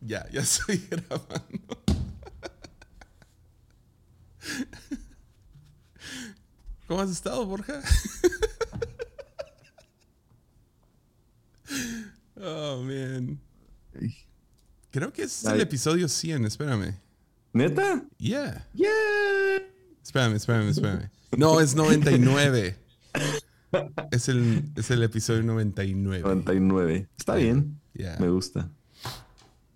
Ya, ya estoy grabando. ¿Cómo has estado, Borja? oh, man. Creo que es el episodio 100, espérame. ¿Neta? Yeah. ¡Yeah! Espérame, espérame, espérame. No, es 99. Es el, es el episodio 99. 99. Está bien. Yeah. Me gusta.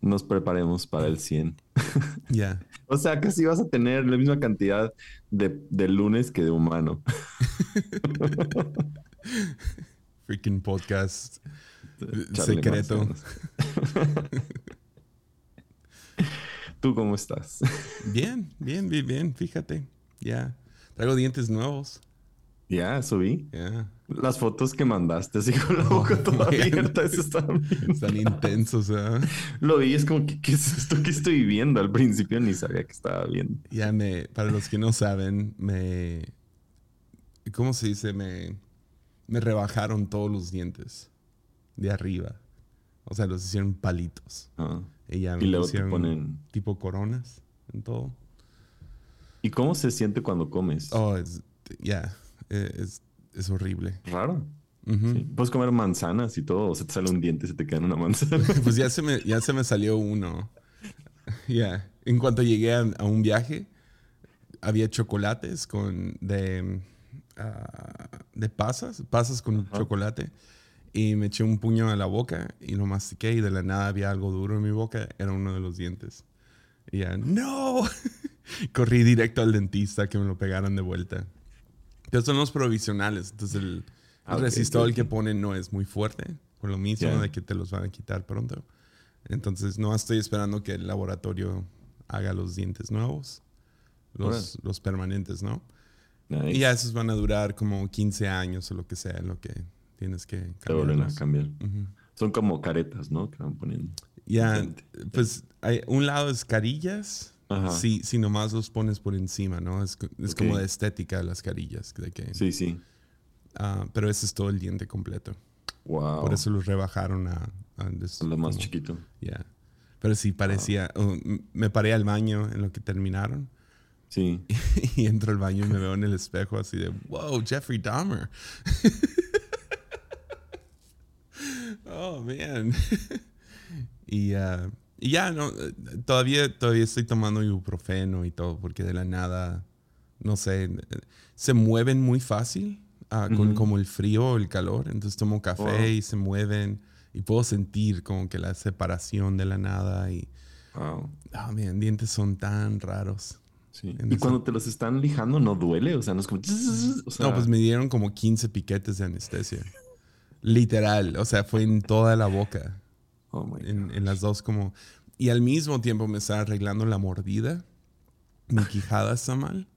Nos preparemos para el 100. Yeah. O sea, casi vas a tener la misma cantidad de, de lunes que de humano. Freaking podcast Charlie secreto. ¿Tú cómo estás? Bien, bien, bien, bien. Fíjate. Ya. Traigo dientes nuevos. Ya, subí. Ya. Las fotos que mandaste así con la boca toda man. abierta, eso está. Están intensos, ¿ah? Lo vi, es como que, ¿qué es esto que estoy viendo? Al principio ni sabía que estaba viendo. Ya me, para los que no saben, me, ¿cómo se dice? Me, me rebajaron todos los dientes de arriba. O sea, los hicieron palitos. Ah. Y ya me Y luego te pusieron ponen... tipo coronas en todo. ¿Y cómo se siente cuando comes? Oh, es, ya, eh, es, es horrible. Raro. Sí. Puedes comer manzanas y todo, o se te sale un diente y se te queda en una manzana. Pues ya se me, ya se me salió uno. Ya. En cuanto llegué a, a un viaje, había chocolates con de, ah, de pasas, pasas con chocolate. Y me eché un puño a la boca y lo mastiqué y de la nada había algo duro en mi boca. Era uno de los dientes. Y ya, ¡no! Corrí directo al dentista que me lo pegaran de vuelta. Pero son los provisionales. Entonces el, Ah, el ok, resistol ok, que ponen no es muy fuerte. Por lo mismo Ya. de que te los van a quitar pronto. Entonces no estoy esperando que el laboratorio haga los dientes nuevos. Los, los permanentes, ¿no? Nice. Y ya esos van a durar como 15 años o lo que sea, lo que tienes que Te vuelven a cambiar. Ujú. Son como caretas, ¿no? Que van poniendo. Ya, Diferente. pues hay, un lado es carillas, Ajá. si, si nomás los pones por encima, ¿no? Es, co- es como de estética las carillas. De que, Sí, sí. ah, pero ese es todo el diente completo. Wow. Por eso los rebajaron a... a des- Lo más como- chiquito. ya. Pero sí parecía... m- me paré al baño en lo que terminaron Sí. y entro al baño y me veo en el espejo así de, wow, Jeffrey Dahmer. oh, man. y, ah, y ya, no, todavía, todavía estoy tomando ibuprofeno y todo, porque de la nada, no sé, se mueven muy fácil ah, con como el frío o el calor. Entonces tomo café Wow. y se mueven y puedo sentir como que la separación de la nada y, Wow. oh, man, dientes son tan raros. Sí. Y cuando te los están lijando, no duele. O sea, no es como. O sea, No, pues me dieron como 15 piquetes de anestesia. Literal, o sea, fue en toda la boca, Oh my en, en las dos como... Y al mismo tiempo me estaba arreglando la mordida. Mi quijada está mal,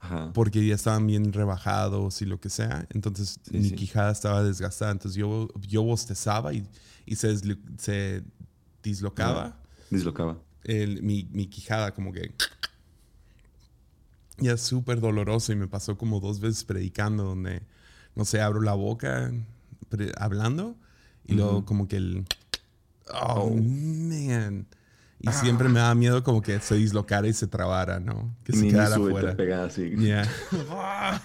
Ajá. porque ya estaban bien rebajados y lo que sea. Entonces Sí, mi sí. quijada estaba desgastada. Entonces yo, yo bostezaba y, y se, se dislocaba Dislocaba. el- mi, mi quijada como que... Ya es súper doloroso y me pasó como dos veces predicando donde, no sé, abro la boca hablando y luego Ujú. como que el... Oh, man. Y siempre me daba miedo como que se dislocara y se trabara, ¿no? Que se quedara afuera. pega así. Yeah.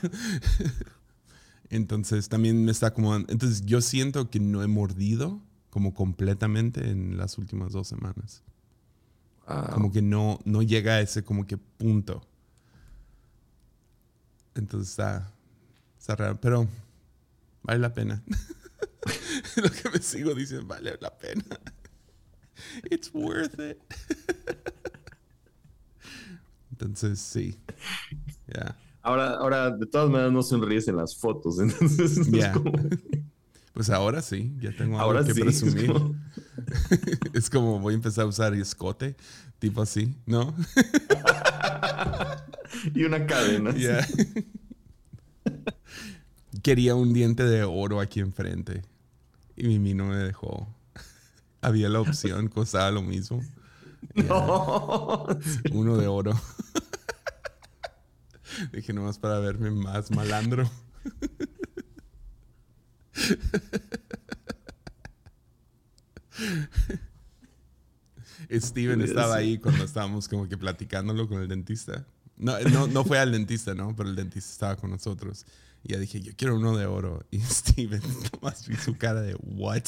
Entonces también me está acomodando. Entonces yo siento que no he mordido como completamente en las últimas dos semanas. Wow. Como que no, no llega a ese como que punto. Entonces está, está raro, pero vale la pena. Lo que me sigo diciendo, vale la pena. It's worth it. Entonces sí. Ya. Ahora, ahora, de todas maneras, no sonríes en las fotos. Entonces, Ya. como- Pues ahora sí, ya tengo algo ahora que sí. es presumir. como- es como voy a empezar a usar escote, tipo así, ¿no? y una cadena. Quería un diente de oro aquí enfrente. Y Mimi no me dejó. Había la opción, costaba lo mismo. No. Uno de oro. Dije nomás para verme más malandro. Steven estaba ahí cuando estábamos como que platicándolo con el dentista. No, no, no fue al dentista, ¿no? Pero el dentista estaba con nosotros. Y ya dije, yo quiero uno de oro. Y Steven nomás vi su cara de, ¿what?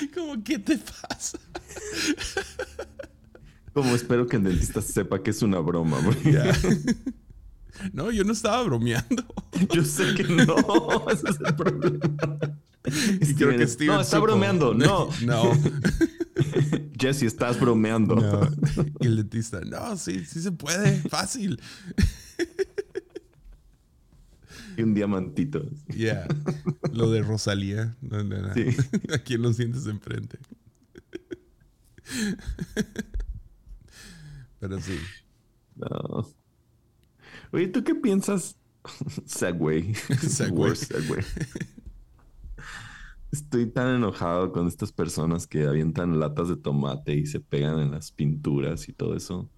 como, ¿qué te pasa? Como espero que el dentista sepa que es una broma, güey. No, yo no estaba bromeando. Yo sé que no, ese es el problema. Y creo que Steven no, está supo. bromeando, no. No. Jesse, estás bromeando. No. Y el dentista, no, sí, sí se puede, fácil. Y un diamantito. Yeah. Lo de Rosalía. No, no. Sí. Aquí en los dientes de enfrente. Pero sí. No. Oye, ¿tú qué piensas? Segway. Segway. Segway. Estoy tan enojado con estas personas que avientan latas de tomate y se pegan en las pinturas y todo eso.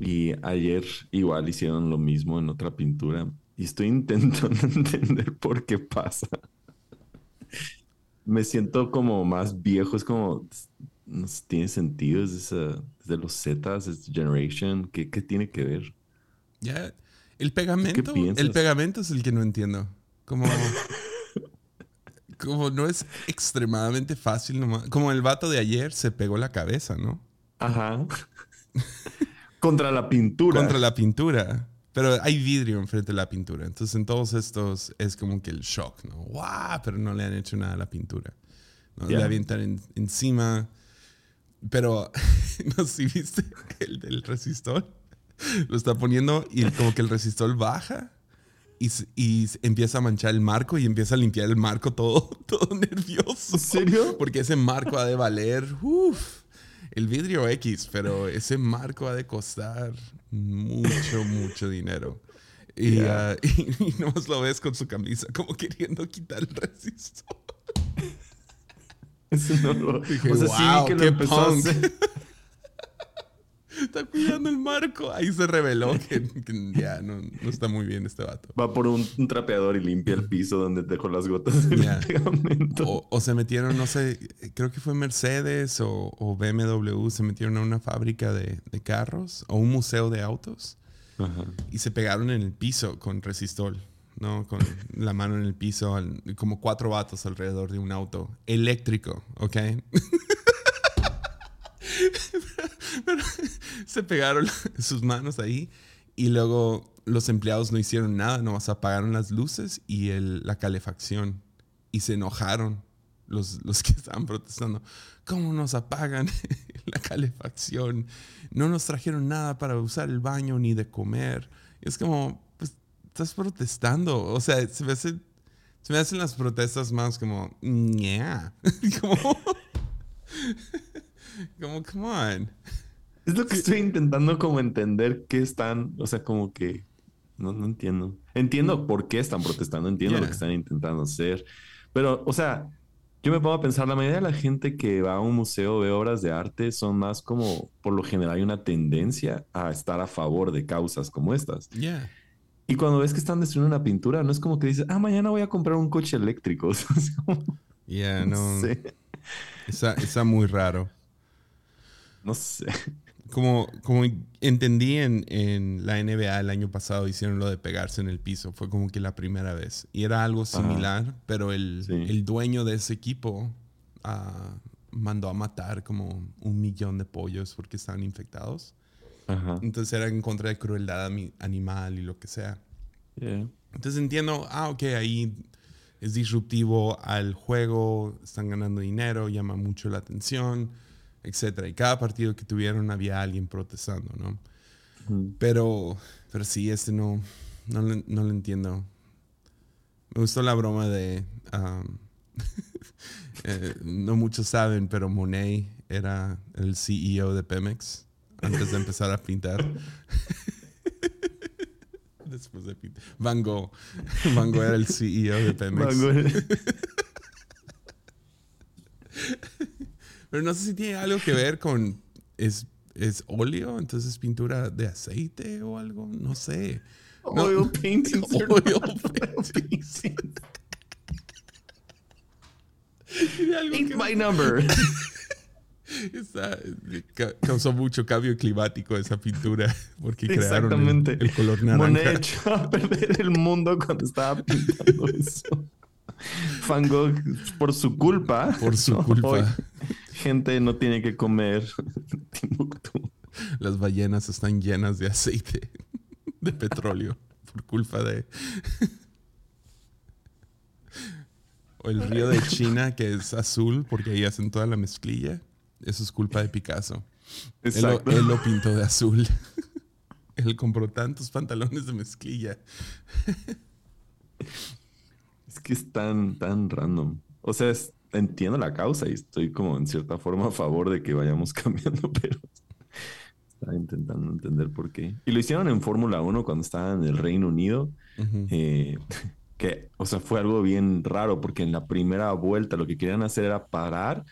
Y ayer igual hicieron lo mismo en otra pintura. Y estoy intentando entender por qué pasa. Me siento como más viejo. Es como... No tiene sentido. Es esa- es de los Zetas, es Generation. ¿Qué, qué tiene que ver? Ya. El pegamento. piensas? El pegamento es el que no entiendo. Como. como no es extremadamente fácil nomás. Como el vato de ayer se pegó la cabeza, ¿no? Ajá. Contra la pintura. Contra la pintura. Pero hay vidrio enfrente de la pintura. Entonces, en todos estos es como que el shock, ¿no? ¡Wow! Pero no le han hecho nada a la pintura. ¿no? Ya. Le avientan en- encima. Pero, no si viste el del resistor. Lo está poniendo y como que el resistor baja y, y empieza a manchar el marco y empieza a limpiar el marco todo, todo nervioso. ¿En serio? Porque ese marco ha de valer, uff, el vidrio X, pero ese marco ha de costar mucho, mucho dinero. Y, Ya. ah, y, y nomás lo ves con su camisa como queriendo quitar el resistor. Eso no lo- Dije, o sea, wow, sí que lo qué empezó a punk. hacer. Está cuidando el marco. Ahí se reveló que, que ya no, no está muy bien este vato. Va por un, un trapeador y limpia el piso donde dejó las gotas pegamento. O, o se metieron, no sé, creo que fue Mercedes o, o BMW, se metieron a una fábrica de, de carros o un museo de autos Ajá. y se pegaron en el piso con resistol, ¿no? Con la mano en el piso, al- como cuatro vatos alrededor de un auto eléctrico, ¿ok? Pero se pegaron sus manos ahí y luego los empleados no hicieron nada, nomás apagaron las luces y el- la calefacción y se enojaron los, los que estaban protestando. ¿Cómo nos apagan la calefacción? No nos trajeron nada para usar el baño ni de comer. Es como, pues, estás protestando. O sea, se me, hace- se me hacen las protestas más como, yeah. como, como, come on. Es lo que estoy intentando como entender qué están, o sea, como que no, no entiendo. Entiendo por qué están protestando, entiendo lo que están intentando hacer, pero, o sea, yo me pongo a pensar, la mayoría de la gente que va a un museo ve obras de arte son más como, por lo general, hay una tendencia a estar a favor de causas como estas. Yeah. Y cuando ves que están destruyendo una pintura, no es como que dices, ah, mañana voy a comprar un coche eléctrico. Yeah, no no. sé, Está, está muy raro. no sé. Como, como entendí en, en la NBA el año pasado, hicieron lo de pegarse en el piso. Fue como que la primera vez. Y era algo similar, pero el, Sí. el dueño de ese equipo ah, mandó a matar como un millón de pollos porque estaban infectados. Ajá. Entonces era en contra de crueldad animal y lo que sea. Yeah. Entonces entiendo, ah, ok, ahí es disruptivo al juego, están ganando dinero, llama mucho la atención, etc. Y cada partido que tuvieron había alguien protestando, ¿no? Pero, pero sí, este no, no, le- no lo entiendo. Me gustó la broma de... um, eh, no muchos saben, pero Monet era el CEO de Pemex antes de empezar a pintar. Después de pintar. Van Gogh. Van Gogh era el CEO de Pemex. Pero no sé si tiene algo que ver con... ¿Es, es óleo? Entonces es pintura de aceite o algo? No sé. No. Oil paintings. Oil paintings. paintings. Ain't my number. causó mucho cambio climático esa pintura porque crearon el, color naranja. Monet echó a perder el mundo cuando estaba pintando eso. Van Gogh, por su culpa. Por su culpa. gente no tiene que comer. Las ballenas están llenas de aceite, de petróleo, por culpa de... o el río de China, que es azul porque ahí hacen toda la mezclilla. Eso es culpa de Picasso. Él lo, pintó de azul. Él compró tantos pantalones de mezclilla. Es que es tan, tan random. O sea, entiendo la causa y estoy como en cierta forma a favor de que vayamos cambiando, pero estaba intentando entender por qué. Y lo hicieron en Fórmula 1 cuando estaba en el Reino Unido. Eh, que, o sea, fue algo bien raro porque en la primera vuelta lo que querían hacer era parar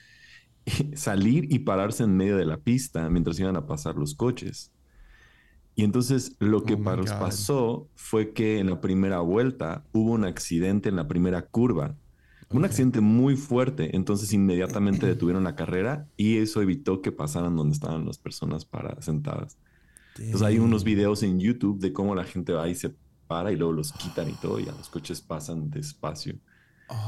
salir y pararse en medio de la pista mientras iban a pasar los coches. Y entonces lo que oh pasó fue que en la primera vuelta hubo un accidente en la primera curva. Un accidente muy fuerte. Entonces inmediatamente detuvieron la carrera y eso evitó que pasaran donde estaban las personas para, sentadas. Entonces hay unos videos en YouTube de cómo la gente va y se para y luego los quitan y todo y a los coches pasan despacio.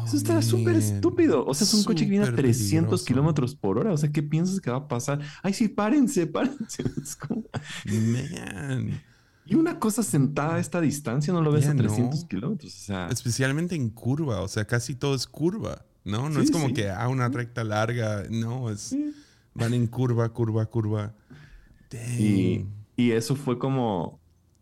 Eso está súper estúpido. O sea, es un coche que viene a 300 kilómetros por hora. O sea, ¿qué piensas que va a pasar? Ay, sí, párense, párense. Es como... Man. Y una cosa sentada a esta distancia no lo ves a 300 kilómetros. O sea... Especialmente en curva. O sea, casi todo es curva. No, no es como que a ah, una recta larga. No, es. Van en curva, curva, curva. Y, y eso fue como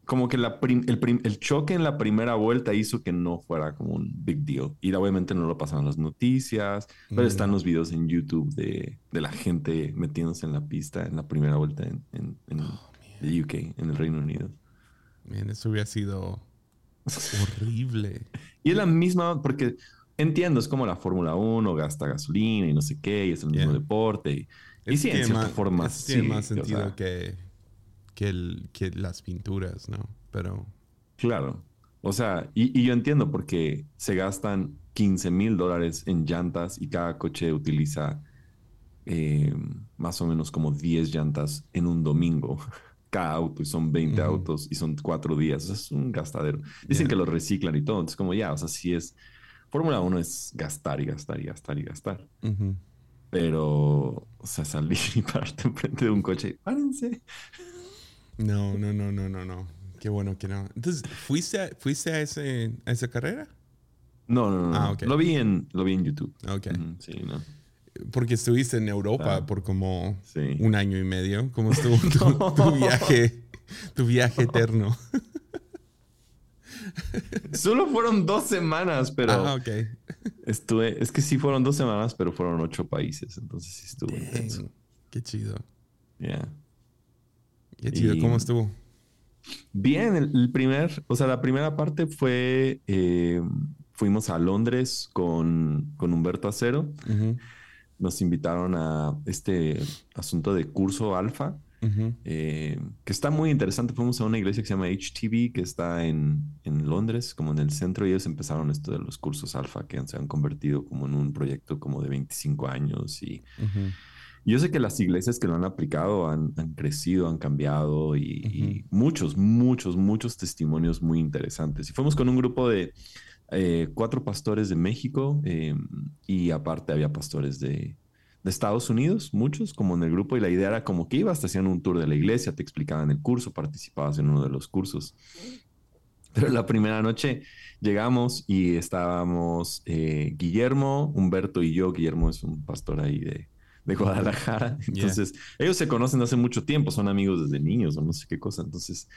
como que el, choque en la primera vuelta hizo que no fuera como un big deal. Y obviamente no lo pasaron las noticias, pero mm. están los videos en YouTube de, la gente metiéndose en la pista en la primera vuelta en, en, oh, UK, en el Reino Unido. Bien, eso hubiera sido horrible. y es la misma, porque entiendo, es como la Fórmula 1, gasta gasolina y no sé qué, y es el mismo deporte. Y, sí, en cierta forma, tiene más sentido que que, el, que las pinturas, ¿no? Pero... Claro. O sea, y, yo entiendo porque se gastan 15 mil dólares en llantas y cada coche utiliza eh, más o menos como 10 llantas en un domingo. Cada auto y son 20 autos y son cuatro días. O sea, es un gastadero. Dicen que lo reciclan y todo. Entonces, como ya, o sea, sí es. Fórmula 1 es gastar y gastar y gastar y gastar. Pero, o sea, salir y pararte enfrente de un coche, párense. No, no, no, no, no, no. Qué bueno que no. Entonces, ¿fuiste a, fuiste a, ese, a esa carrera? No, no, no. Ah, Lo, vi en, lo vi en YouTube. Ok. sí, no. Porque estuviste en Europa ah, por como un año y medio. ¿Cómo estuvo tu, viaje, tu viaje eterno? Solo fueron dos semanas, pero. Ah, ok. Estuve. Es que sí fueron dos semanas, pero fueron ocho países. Entonces sí intenso. Qué chido. Yeah. Qué chido, ¿cómo estuvo? Bien, el, primer, o sea, la primera parte fue, eh, fuimos a Londres con, con Humberto Acero. Nos invitaron a este asunto de curso alfa, eh, que está muy interesante. Fuimos a una iglesia que se llama HTV, que está en, en, Londres, como en el centro, y ellos empezaron esto de los cursos alfa, que se han convertido como en un proyecto como de 25 años y... Yo sé que las iglesias que lo han aplicado han, crecido, han cambiado y, muchos, muchos, muchos testimonios muy interesantes. Y fuimos con un grupo de eh, cuatro pastores de México eh, y aparte había pastores de, Estados Unidos, muchos como en el grupo y la idea era como que ibas, te hacían un tour de la iglesia, te explicaban el curso, participabas en uno de los cursos. Pero la primera noche llegamos y estábamos eh, Guillermo, Humberto y yo. Guillermo es un pastor ahí de, de Guadalajara. Entonces, ellos se conocen hace mucho tiempo, son amigos desde niños o no sé qué cosa. Entonces,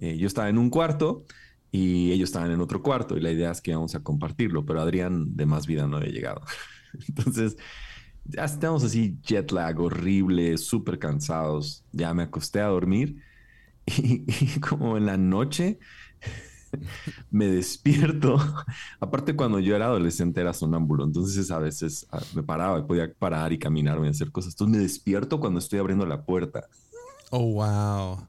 eh, yo estaba en un cuarto y ellos estaban en otro cuarto y la idea es que íbamos a compartirlo, pero Adrián de más vida no había llegado. Entonces, ya estamos así jet lag horrible, súper cansados. Ya me acosté a dormir y como en la noche me despierto. Aparte, cuando yo era adolescente era sonámbulo, entonces a veces ah, me paraba y podía parar y caminar y hacer cosas. Entonces me despierto cuando estoy abriendo la puerta. Oh, wow.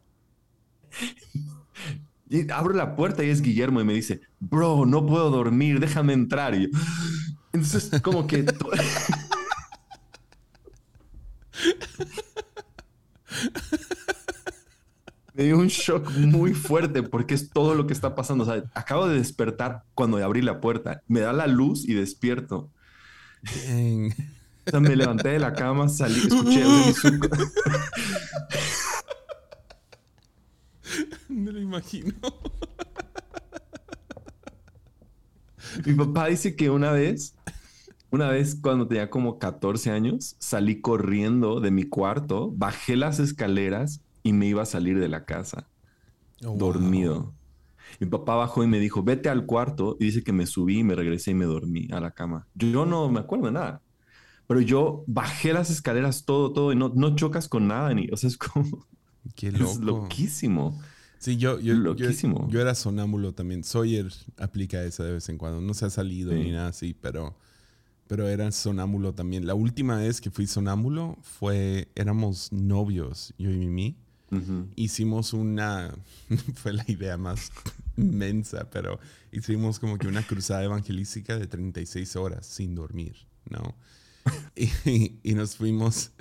Y abro la puerta y es Guillermo y me dice, bro, no puedo dormir, déjame entrar. Y Entonces, como que... me dio un shock muy fuerte porque es todo lo que está pasando. O sea, acabo de despertar cuando abrí la puerta. Me da la luz y despierto. O sea, me levanté de la cama, salí, escuché Me lo imagino. Mi papá dice que una vez, una vez cuando tenía como 14 años, salí corriendo de mi cuarto, bajé las escaleras y me iba a salir de la casa. Oh, dormido. Mi papá bajó y me dijo, vete al cuarto. Y dice que me subí, me regresé y me dormí a la cama. Yo, no me acuerdo de nada. Pero yo bajé las escaleras todo, todo, y no, no chocas con nada, ni, o sea, es como... Qué loco. Es loquísimo. Sí, yo, yo, loquísimo. Yo, era sonámbulo también. Sawyer aplica eso de vez en cuando. No se ha salido ni nada así, pero, pero era sonámbulo también. La última vez que fui sonámbulo fue, éramos novios, yo y Mimi. Hicimos una, fue la idea más inmensa, pero hicimos como que una cruzada evangelística de 36 horas sin dormir, ¿no? y, nos fuimos,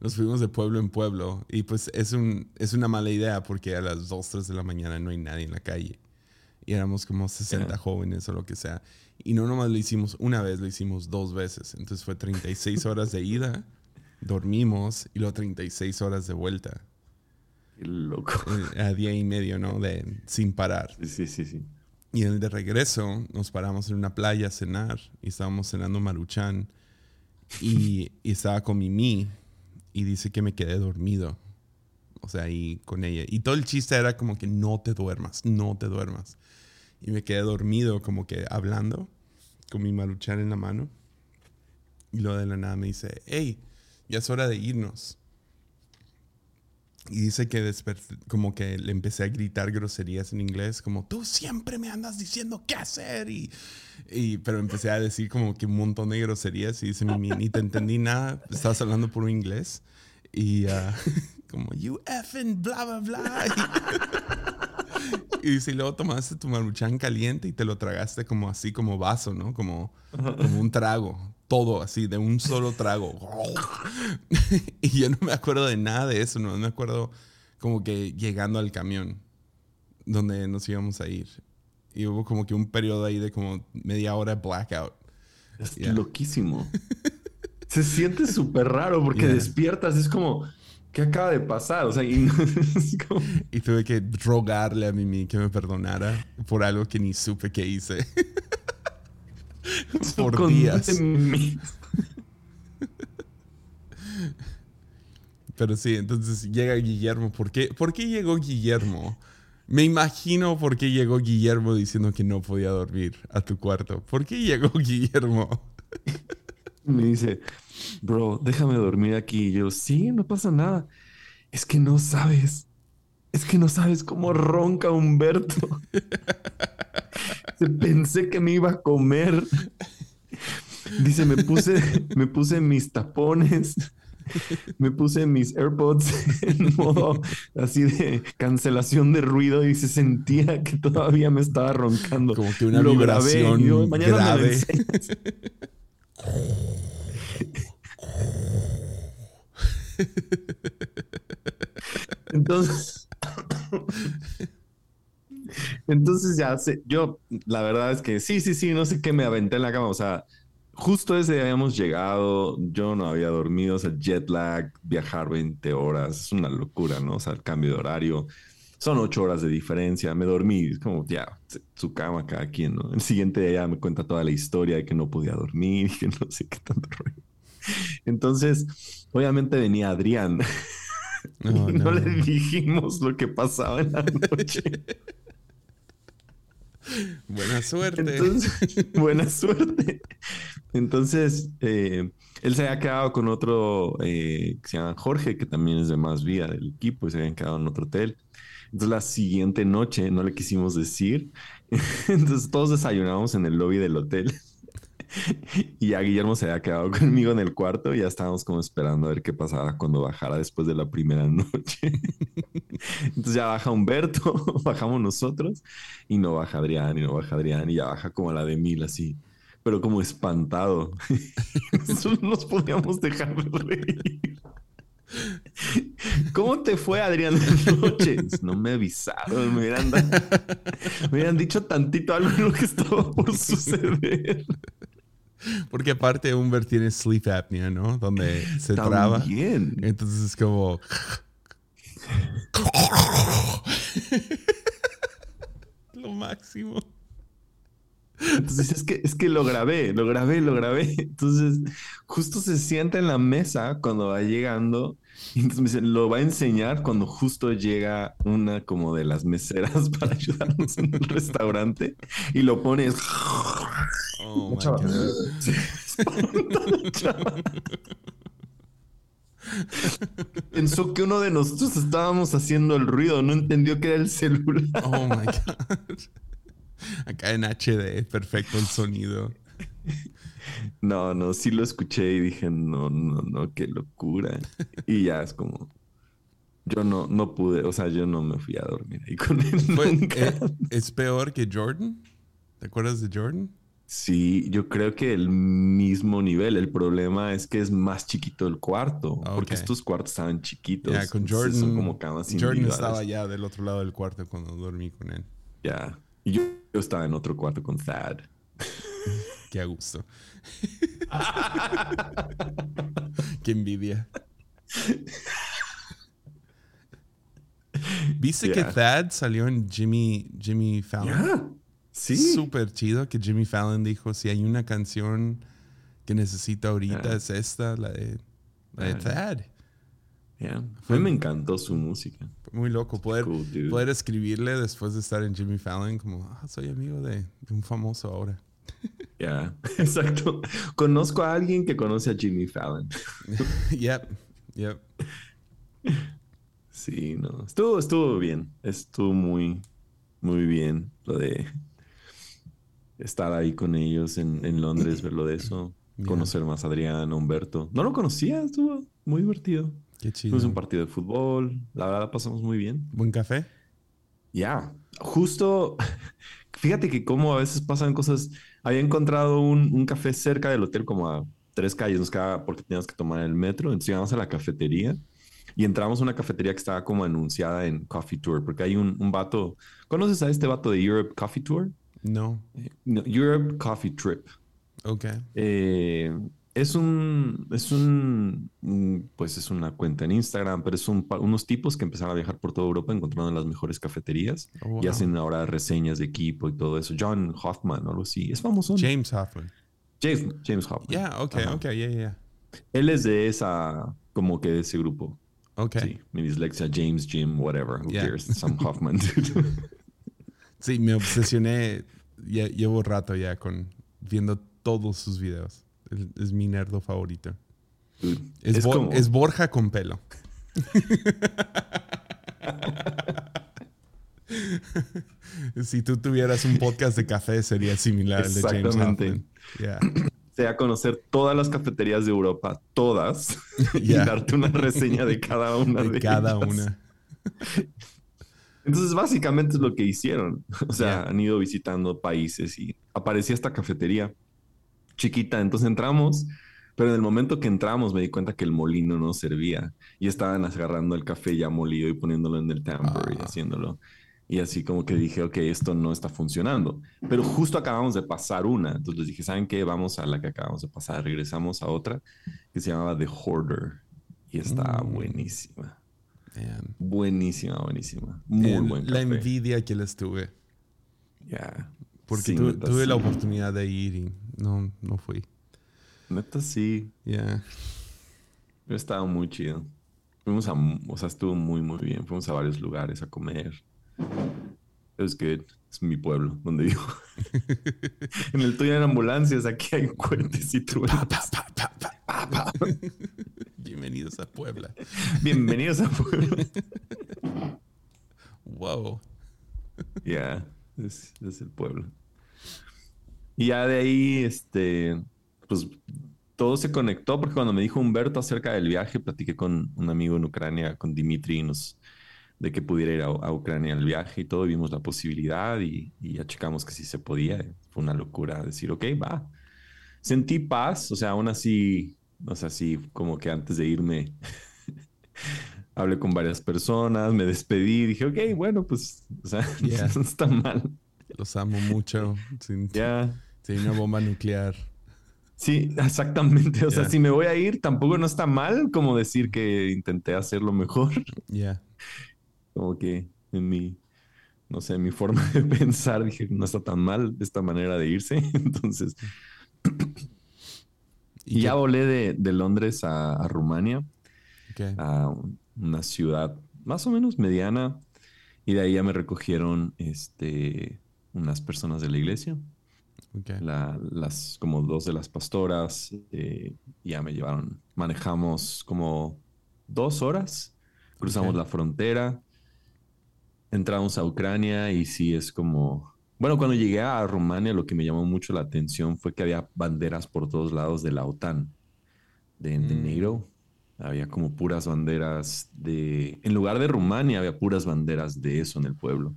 nos fuimos de pueblo en pueblo y pues es, un, es una mala idea porque a las 2, 3 de la mañana no hay nadie en la calle. Y éramos como 60 jóvenes o lo que sea. Y no nomás lo hicimos una vez, lo hicimos dos veces. Entonces fue 36 horas de ida, dormimos y luego 36 horas de vuelta. Loco. A día y medio, ¿no? De, sin parar. Sí, sí, sí. Y en el de regreso nos paramos en una playa a cenar y estábamos cenando maruchan y, y estaba con Mimi y dice que me quedé dormido. O sea, ahí con ella. Y todo el chiste era como que no te duermas, no te duermas. Y me quedé dormido como que hablando con mi maruchan en la mano. Y luego de la nada me dice, hey, ya es hora de irnos. Y dice que como que le empecé a gritar groserías en inglés, como tú siempre me andas diciendo qué hacer. Y, pero empecé a decir como que un montón de groserías y dice, ni te entendí nada, estabas hablando por inglés. Y uh, como, you effing bla, bla, bla. Y, y luego tomaste tu maruchan caliente y te lo tragaste como así, como vaso, ¿no? Como, como un trago todo así, de un solo trago. y yo no me acuerdo de nada de eso, no me acuerdo como que llegando al camión donde nos íbamos a ir. Y hubo como que un periodo ahí de como media hora de blackout. Es loquísimo. Se siente súper raro porque despiertas, es como, ¿qué acaba de pasar? O sea, y, y tuve que rogarle a Mimi que me perdonara por algo que ni supe que hice. Por días. Pero sí, entonces llega Guillermo. ¿Por qué, ¿Por qué llegó Guillermo? Me imagino por qué llegó Guillermo diciendo que no podía dormir a tu cuarto. ¿Por qué llegó Guillermo? Me dice, bro, déjame dormir aquí. Y yo, sí, no pasa nada. Es que no sabes. Es que no sabes cómo ronca Humberto. Pensé que me iba a comer. Dice, me puse, me puse mis tapones, me puse mis AirPods en modo así de cancelación de ruido y se sentía que todavía me estaba roncando. Como que una vibración grave. Entonces, entonces ya sé, yo la verdad es que sí, sí, sí, no sé qué me aventé en la cama, o sea, justo ese día habíamos llegado, yo no había dormido, o sea, jet lag, viajar 20 horas, es una locura, ¿no? O sea, el cambio de horario, son 8 horas de diferencia, me dormí, es como ya, su cama cada quien, ¿no? El siguiente día ya me cuenta toda la historia de que no podía dormir, que no sé qué tanto rollo. Entonces, obviamente venía Adrián. No, no, le dijimos lo que pasaba en la noche. Buena suerte. buena suerte. Entonces, eh, él se había quedado con otro eh, que se llama Jorge, que también es de más vía del equipo, y se habían quedado en otro hotel. Entonces, la siguiente noche no le quisimos decir. Entonces, todos desayunamos en el lobby del hotel. y ya Guillermo se había quedado conmigo en el cuarto y ya estábamos como esperando a ver qué pasaba cuando bajara después de la primera noche. Entonces ya baja Humberto, bajamos nosotros y no baja Adrián y no baja Adrián y ya baja como la de mil así. pero como espantado. Nosotros nos podíamos dejar de reír. ¿Cómo te fue, Adrián, noches? No me avisaron, me hubieran, me dicho tantito algo lo que estaba por suceder. Porque aparte Humbert tiene sleep apnea, ¿no? Donde se traba. También. Entonces es como... Lo máximo. Entonces es que, es que lo grabé, lo grabé, lo grabé. Entonces justo se sienta en la mesa cuando va llegando y entonces me dice, lo va a enseñar cuando justo llega una como de las meseras para ayudarnos en el restaurante y lo pones. Oh, chava. Pensó que uno de nosotros estábamos haciendo el ruido, no entendió que era el celular. Oh my God. Acá en HD, perfecto el sonido. No, no, sí lo escuché y dije, no, no, no, qué locura. Y ya es como, yo no, no pude, o sea, yo no me fui a dormir ahí con él nunca. eh, ¿Es peor que Jordan? ¿Te acuerdas de Jordan? Sí, yo creo que el mismo nivel. El problema es que es más chiquito el cuarto, Ah, porque estos cuartos estaban chiquitos. Ya, con Jordan. Son como camas Jordan estaba ya del otro lado del cuarto cuando dormí con él. Ya. Y yo, yo estaba en otro cuarto con Thad. Qué a gusto. Qué envidia. ¿Viste que. Thad salió en Jimmy, Jimmy Fallon? Sí. Súper chido que Jimmy Fallon dijo, si hay una canción que necesito ahorita Ah. es esta, la de, la de Ah. Thad. Ya. A mí me encantó su música. Muy loco poder, Cool, poder escribirle después de estar en Jimmy Fallon como, ah, soy amigo de, de un famoso ahora. Ya, exacto. Conozco a alguien que conoce a Jimmy Fallon. yep, yep. Sí, no. Estuvo, estuvo bien. Estuvo muy, muy bien lo de estar ahí con ellos en, en Londres, ver lo de eso. Conocer más a Adrián, a Humberto. No lo conocía, estuvo muy divertido. Qué chido. Tuvimos un partido de fútbol. La verdad, la pasamos muy bien. ¿Buen café? Ya, justo, fíjate que como a veces pasan cosas, había encontrado un, un café cerca del hotel como a tres calles, nos quedaba porque teníamos que tomar el metro, entonces llegamos a la cafetería y entramos a una cafetería que estaba como anunciada en Coffee Tour, porque hay un, un vato, ¿conoces a este vato de Europe Coffee Tour? No. No, Europe Coffee Trip. Ok. Eh, es un, es un, pues es una cuenta en Instagram, pero es un, unos tipos que empezaron a viajar por toda Europa encontrando las mejores cafeterías Oh, wow. y hacen ahora reseñas de equipo y todo eso. John Hoffman o algo así, es famoso. James Hoffman. James, James Hoffman. Yeah, ok, Ajá. ok, yeah, yeah. Él es de esa, como que de ese grupo. Ok. Sí, mi dislexia, James, Jim, whatever, who Yeah. cares, some Hoffman. dude. Sí, me obsesioné. Ya, llevo rato ya con viendo todos sus videos. Es, es mi nerdo favorito. Es, es Bo- como- es Borja con pelo. si tú tuvieras un podcast de café, sería similar al de James Exactamente. Hoffman. Yeah. sea conocer todas las cafeterías de Europa, todas, y darte una reseña de cada una de, De cada ellas. una. Entonces, básicamente es lo que hicieron. O sea, han ido visitando países y aparecía esta cafetería chiquita. Entonces entramos, pero en el momento que entramos me di cuenta que el molino no servía y estaban agarrando el café ya molido y poniéndolo en el tamper y Ah. haciéndolo. Y así como que dije, ok, esto no está funcionando. Pero justo acabamos de pasar una. Entonces les dije, ¿saben qué? Vamos a la que acabamos de pasar. Regresamos a otra que se llamaba The Hoarder. Y estaba Mm. buenísima. Man. Buenísima, buenísima. Muy Man, buen la café. envidia que les tuve. Ya. Porque Sí, tuve la oportunidad de ir y no, no fui. Neta, sí. Yeah. Pero estaba muy chido. Fuimos a, o sea, estuvo muy, muy bien. Fuimos a varios lugares a comer. It was good. Es mi pueblo, donde vivo. en el tuyo en ambulancias, aquí hay cohetes y truenos. Pa. Bienvenidos a Puebla. Bienvenidos a pueblo. Wow. Ya, es, es el pueblo. Y ya de ahí, este, pues todo se conectó porque cuando me dijo Humberto acerca del viaje, platiqué con un amigo en Ucrania, con Dimitri, y nos, de que pudiera ir a, a Ucrania al viaje y todo, vimos la posibilidad y, y ya checamos que sí se podía. Fue una locura decir, ok, va. sentí paz, o sea, aún así, o sea, sí, como que antes de irme, hablé con varias personas, me despedí, dije, ok, bueno, pues, o sea, no está mal. Los amo mucho. Sin, yeah. sin una bomba nuclear. Sí, exactamente. O sea, si me voy a ir, tampoco no está mal como decir que intenté hacerlo mejor. Ya. Como que en mi, no sé, en mi forma de pensar dije, no está tan mal esta manera de irse. Entonces, y ya volé de, Londres a, Rumania, a una ciudad más o menos mediana. Y de ahí ya me recogieron este, unas personas de la iglesia las, como dos de las pastoras eh, ya me llevaron. Manejamos como dos horas, cruzamos la frontera, entramos a Ucrania y sí es como... Bueno, cuando llegué a Rumania lo que me llamó mucho la atención fue que había banderas por todos lados de la OTAN, de, de mm. NATO. Había como puras banderas de... En lugar de Rumania había puras banderas de eso en el pueblo.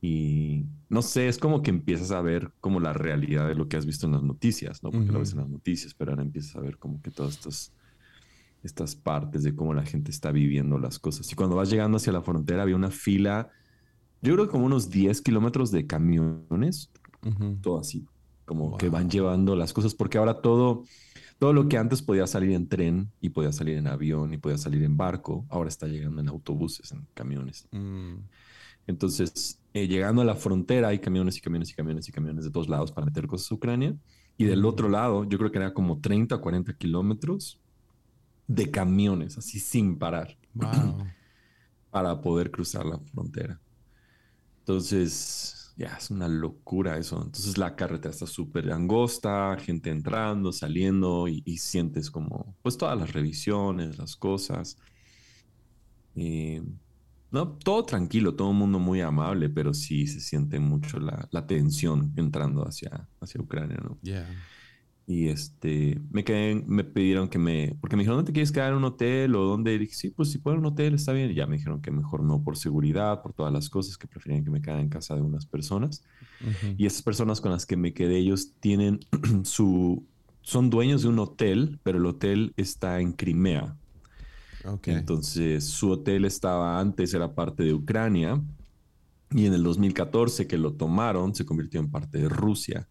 Y no sé, es como que empiezas a ver como la realidad de lo que has visto en las noticias, ¿no? Porque lo ves en las noticias, pero ahora empiezas a ver como que todas estas, estas partes de cómo la gente está viviendo las cosas. Y cuando vas llegando hacia la frontera había una fila, yo creo que como unos 10 kilómetros de camiones, todo así, como que van llevando las cosas, porque ahora todo, todo lo que antes podía salir en tren y podía salir en avión y podía salir en barco, ahora está llegando en autobuses, en camiones. Mm. Entonces, eh, llegando a la frontera hay camiones y camiones y camiones y camiones de todos lados para meter cosas a Ucrania. Y del otro lado, yo creo que era como 30 o 40 kilómetros de camiones, así sin parar, para poder cruzar la frontera. Entonces, ya es una locura eso. Entonces la carretera está súper angosta, gente entrando, saliendo y, y, sientes como, pues todas las revisiones, las cosas. Y no, todo tranquilo, todo el mundo muy amable, pero sí se siente mucho la, tensión entrando hacia, hacia Ucrania, ¿no? Y este, me quedé, me pidieron que me, porque me dijeron, ¿dónde te quieres quedar en un hotel o dónde? Y dije, sí, pues si puedo en un hotel está bien. Y ya me dijeron que mejor no por seguridad, por todas las cosas, que preferían que me quedara en casa de unas personas. Y esas personas con las que me quedé, ellos tienen su, son dueños de un hotel, pero el hotel está en Crimea, entonces, su hotel estaba antes, era parte de Ucrania, y en el 2014 que lo tomaron, se convirtió en parte de Rusia.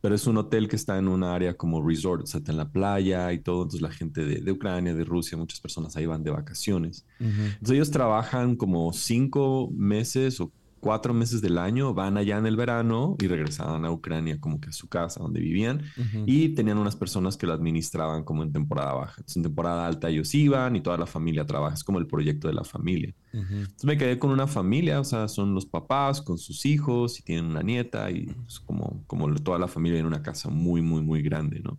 Pero es un hotel que está en un área como resort, o sea, está en la playa y todo. Entonces, la gente de, Ucrania, de Rusia, muchas personas ahí van de vacaciones. Entonces, ellos trabajan como cinco meses o cuatro meses del año van allá en el verano y regresaban a Ucrania como que a su casa donde vivían y tenían unas personas que lo administraban como en temporada baja. Entonces en temporada alta ellos iban y toda la familia trabaja, es como el proyecto de la familia. Entonces me quedé con una familia, o sea, son los papás con sus hijos y tienen una nieta y pues, como, como toda la familia en una casa muy, muy, muy grande, ¿no?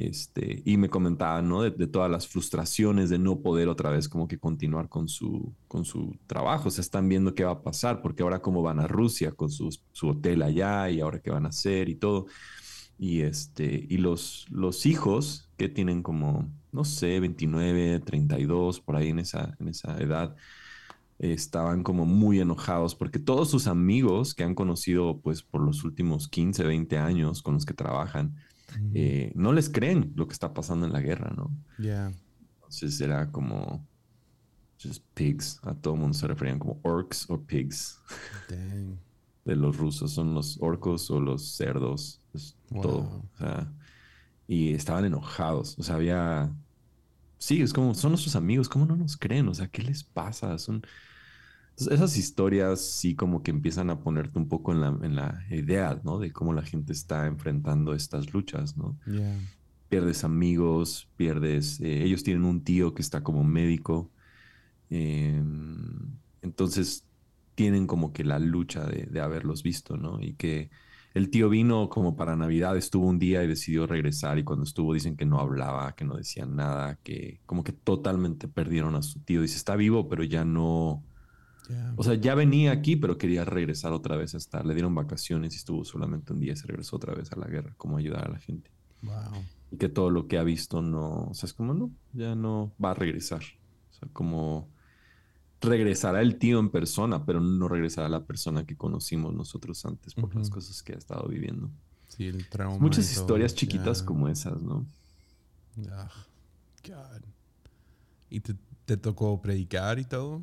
Este, y me comentaba, ¿no? De, todas las frustraciones de no poder otra vez como que continuar con su, con su trabajo. Se están viendo qué va a pasar, porque ahora cómo van a Rusia con su, su hotel allá y ahora qué van a hacer y todo. Y, este, y los, los hijos que tienen como, no sé, 29, 32, por ahí en esa, en esa edad, estaban como muy enojados porque todos sus amigos que han conocido pues por los últimos 15, 20 años con los que trabajan, eh, no les creen lo que está pasando en la guerra, ¿no? Ya. Entonces era como just pigs. A todo el mundo se referían como orcs o pigs. De los rusos son los orcos o los cerdos. todo. y estaban enojados. O sea, había. Sí, es como, son nuestros amigos, ¿cómo no nos creen? O sea, ¿qué les pasa? Son esas historias sí como que empiezan a ponerte un poco en la, en la idea, ¿no? De cómo la gente está enfrentando estas luchas, ¿no? Pierdes amigos, pierdes... Eh, ellos tienen un tío que está como médico. Em, entonces tienen como que la lucha de, de, haberlos visto, ¿no? Y que el tío vino como para Navidad, estuvo un día y decidió regresar y cuando estuvo dicen que no hablaba, que no decía nada, que como que totalmente perdieron a su tío. Dice, está vivo, pero ya no o sea, ya venía aquí, pero quería regresar otra vez a estar. Le dieron vacaciones y estuvo solamente un día y se regresó otra vez a la guerra, como ayudar a la gente. Wow. Y que todo lo que ha visto no, o sea, es como no, ya no va a regresar. O sea, como regresará el tío en persona, pero no regresará la persona que conocimos nosotros antes por las cosas que ha estado viviendo. Sí, el trauma. Muchas historias chiquitas como esas, ¿no? Ah, God. ¿Y te, te tocó predicar y todo?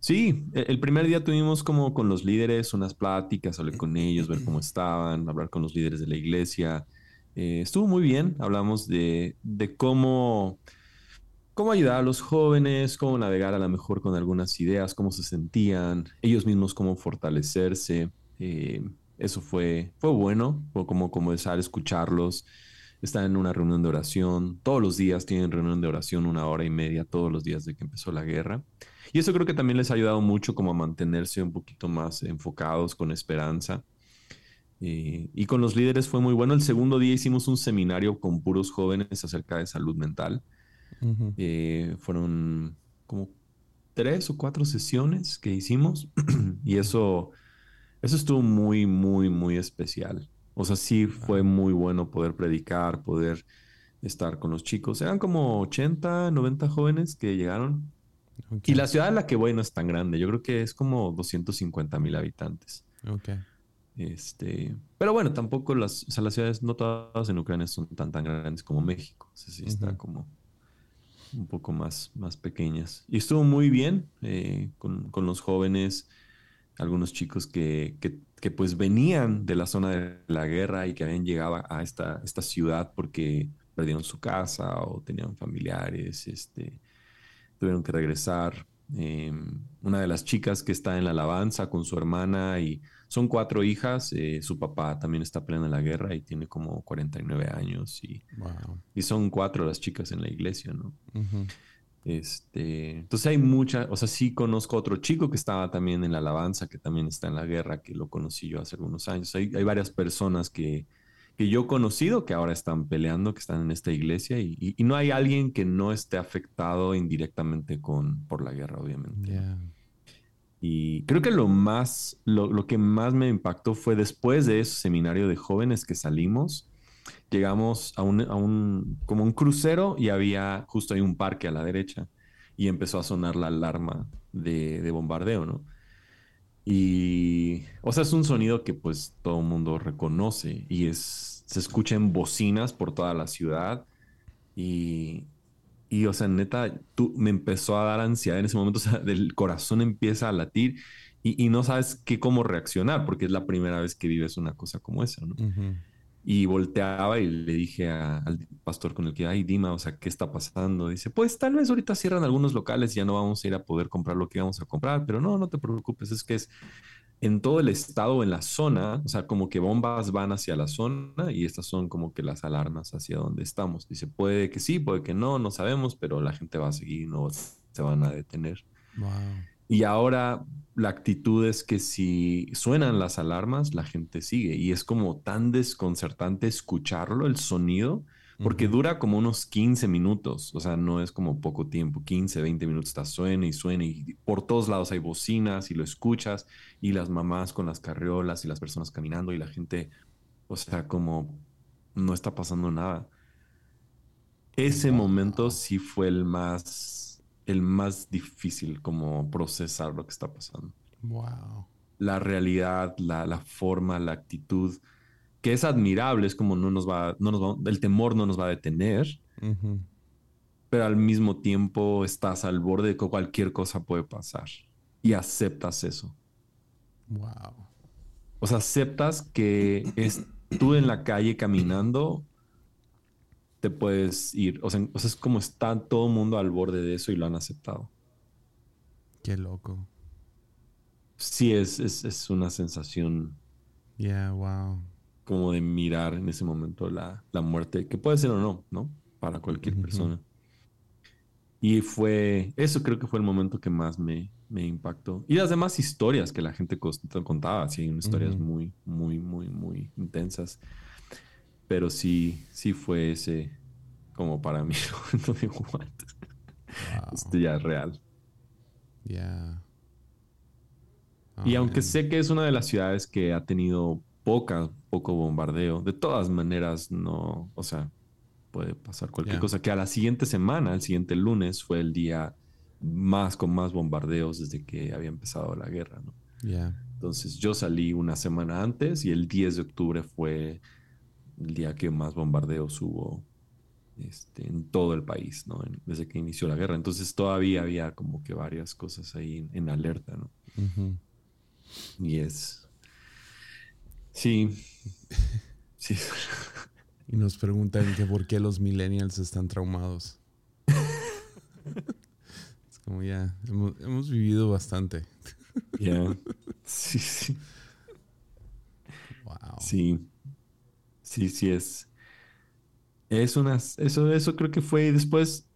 Sí, e- el primer día tuvimos como con los líderes unas pláticas, hablé con ellos, ver cómo estaban, hablar con los líderes de la iglesia. Eh, estuvo muy bien, hablamos de, de cómo, cómo ayudar a los jóvenes, cómo navegar a lo mejor con algunas ideas, cómo se sentían, ellos mismos cómo fortalecerse. Eh, eso fue, fue bueno, fue como comenzar a escucharlos. Están en una reunión de oración, todos los días tienen reunión de oración, una hora y media, todos los días de que empezó la guerra. Y eso creo que también les ha ayudado mucho como a mantenerse un poquito más enfocados, con esperanza. Eh, y con los líderes fue muy bueno. El segundo día hicimos un seminario con puros jóvenes acerca de salud mental. Eh, fueron como tres o cuatro sesiones que hicimos y eso, eso estuvo muy, muy, muy especial. O sea, sí fue muy bueno poder predicar, poder estar con los chicos. Eran como 80, 90 jóvenes que llegaron. Y la ciudad en la que voy no es tan grande. Yo creo que es como 250 mil habitantes. ok. Este, pero bueno, tampoco las, o sea, las ciudades, no todas en Ucrania son tan, tan grandes como México. O sea, sí está como un poco más, más pequeñas. Y estuvo muy bien eh, con, con los jóvenes, algunos chicos que, que, que, pues venían de la zona de la guerra y que habían llegado a esta, esta ciudad porque perdieron su casa o tenían familiares, este, tuvieron que regresar. Eh, una de las chicas que está en la alabanza con su hermana y son cuatro hijas, eh, su papá también está peleando en la guerra y tiene como 49 años y, Wow. y son cuatro las chicas en la iglesia, ¿no? Este, entonces hay mucha, o sea, sí conozco otro chico que estaba también en la alabanza, que también está en la guerra, que lo conocí yo hace algunos años. Hay, hay varias personas que, que yo he conocido que ahora están peleando, que están en esta iglesia y, y- y no hay alguien que no esté afectado indirectamente con, por la guerra, obviamente. Yeah. Y creo que lo más, lo, lo que más me impactó fue después de ese seminario de jóvenes que salimos, llegamos a un, a un, como un crucero y había justo ahí un parque a la derecha y empezó a sonar la alarma de, de bombardeo, ¿no? Y, o sea, es un sonido que pues todo el mundo reconoce y es, se escucha en bocinas por toda la ciudad y, y, o sea, neta, tú, me empezó a dar ansiedad en ese momento, o sea, el corazón empieza a latir y, y no sabes qué, cómo reaccionar, porque es la primera vez que vives una cosa como esa, ¿no? Ujú. Y volteaba y le dije al pastor con el que, ay, Dima, o sea, ¿qué está pasando? Dice, pues tal vez ahorita cierran algunos locales ya no vamos a ir a poder comprar lo que íbamos a comprar, pero no, no te preocupes, es que es en todo el estado, en la zona, o sea, como que bombas van hacia la zona y estas son como que las alarmas hacia donde estamos. Dice, puede que sí, puede que no, no sabemos, pero la gente va a seguir, no se van a detener. Wow. Y ahora la actitud es que si suenan las alarmas, la gente sigue. Y es como tan desconcertante escucharlo, el sonido, porque dura como unos 15 minutos. O sea, no es como poco tiempo, 15, 20 minutos está suena y suena. Y por todos lados hay bocinas y lo escuchas. Y las mamás con las carriolas y las personas caminando y la gente, o sea, como no está pasando nada. Ese momento sí fue el más, el más difícil como procesar lo que está pasando. Wow. La realidad, la, la forma, la actitud, que es admirable, es como no nos va, no nos va, el temor no nos va a detener, pero al mismo tiempo estás al borde de que cualquier cosa puede pasar y aceptas eso. Wow. O sea, aceptas que es tú en la calle caminando, te puedes ir. O sea, es como está todo el mundo al borde de eso y lo han aceptado. Qué loco. Sí, es, es, es una sensación Yeah, wow. como de mirar en ese momento la, la muerte, que puede ser o no, ¿no? Para cualquier persona. Y fue, eso creo que fue el momento que más me, me impactó. Y las demás historias que la gente contaba, sí, historias muy, muy, muy, muy intensas. Pero sí, sí fue ese, como para mí, el momento de what? Wow. Esto ya es real. Yeah. Y Oh, aunque man. sé que es una de las ciudades que ha tenido poca, poco bombardeo, de todas maneras no, o sea, puede pasar cualquier cosa. Que a la siguiente semana, el siguiente lunes, fue el día más con más bombardeos desde que había empezado la guerra, ¿no? Yeah. Entonces yo salí una semana antes y el 10 de octubre fue el día que más bombardeos hubo este, en todo el país, ¿no? desde que inició la guerra. Entonces todavía había como que varias cosas ahí en, alerta, ¿no? Y es... Sí. sí. Y nos preguntan que por qué los millennials están traumados. es como ya, hemos, vivido bastante. Ya. Sí, sí. Wow. Sí. Sí, sí es. Es unas. Eso, eso creo que fue después.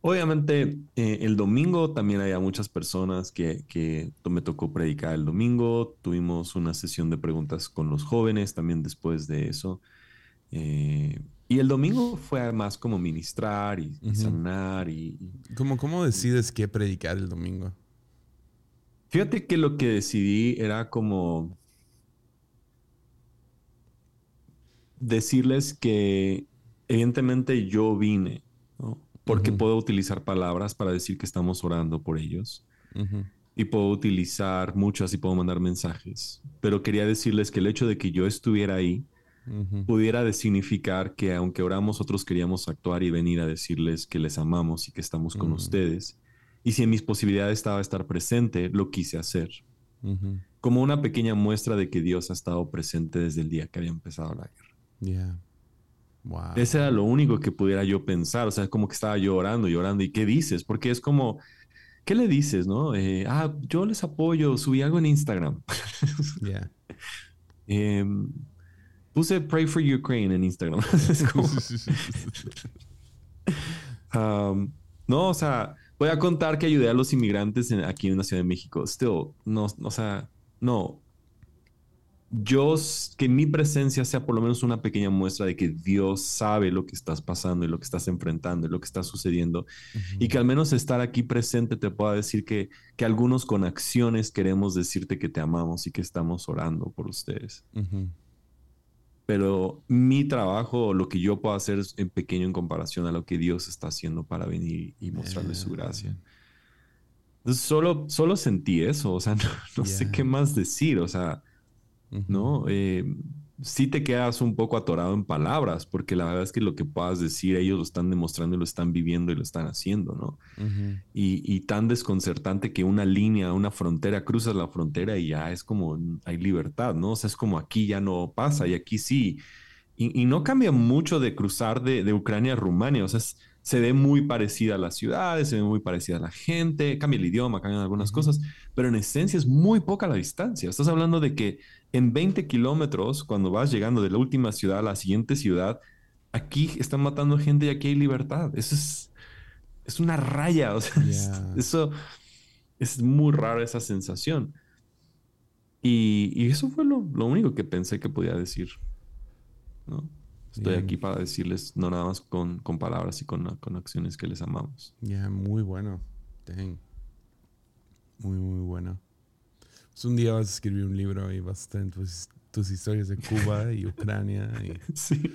Obviamente, eh, el domingo también había muchas personas que, que me tocó predicar el domingo. Tuvimos una sesión de preguntas con los jóvenes también después de eso. Eh, y el domingo fue más como ministrar y, sanar. Y, ¿Cómo, ¿Cómo decides qué predicar el domingo? Fíjate que lo que decidí era como decirles que evidentemente yo vine, porque puedo utilizar palabras para decir que estamos orando por ellos. Y puedo utilizar muchas y puedo mandar mensajes. Pero quería decirles que el hecho de que yo estuviera ahí pudiera significar que aunque oramos, otros queríamos actuar y venir a decirles que les amamos y que estamos con ustedes. Y si en mis posibilidades estaba estar presente, lo quise hacer. Como una pequeña muestra de que Dios ha estado presente desde el día que había empezado la guerra. Wow. Ese era lo único que pudiera yo pensar. O sea, como que estaba yo orando y orando. ¿Y qué dices? Porque es como, ¿qué le dices, no? Eh, ah, yo les apoyo, subí algo en Instagram. Yeah. Em, Puse Pray for Ukraine en Instagram. Um, no, o sea, voy a contar que ayudé a los inmigrantes aquí en la Ciudad de México. Still, no, o sea, no. Yo, que mi presencia sea por lo menos una pequeña muestra de que Dios sabe lo que estás pasando y lo que estás enfrentando y lo que está sucediendo. Y que al menos estar aquí presente te pueda decir que, que algunos con acciones queremos decirte que te amamos y que estamos orando por ustedes pero mi trabajo, lo que yo puedo hacer es en pequeño en comparación a lo que Dios está haciendo para venir y mostrarle su gracia. Entonces, solo, solo sentí eso, o sea, no, sé qué más decir, o sea, ¿no? Eh, sí te quedas un poco atorado en palabras, porque la verdad es que lo que puedas decir, ellos lo están demostrando y lo están viviendo y lo están haciendo, ¿no? y, tan desconcertante que una línea, una frontera, cruzas la frontera y ya es como hay libertad, ¿no? O sea, es como aquí ya no pasa y aquí sí. Y, no cambia mucho de cruzar de, Ucrania a Rumania, o sea, se ve muy parecida a las ciudades, se ve muy parecida a la gente, cambia el idioma, cambian algunas cosas, pero en esencia es muy poca la distancia. Estás hablando de que en 20 kilómetros, cuando vas llegando de la última ciudad a la siguiente ciudad, aquí están matando gente y aquí hay libertad. Eso es, es una raya. O sea, eso es muy raro esa sensación. Y, eso fue lo, único que pensé que podía decir. ¿no? Estoy aquí para decirles, no nada más con, palabras y con, con, acciones que les amamos. Ya, muy bueno. Muy, muy bueno. Un día vas a escribir un libro y vas a tener tus, historias de Cuba y Ucrania. Y... Sí.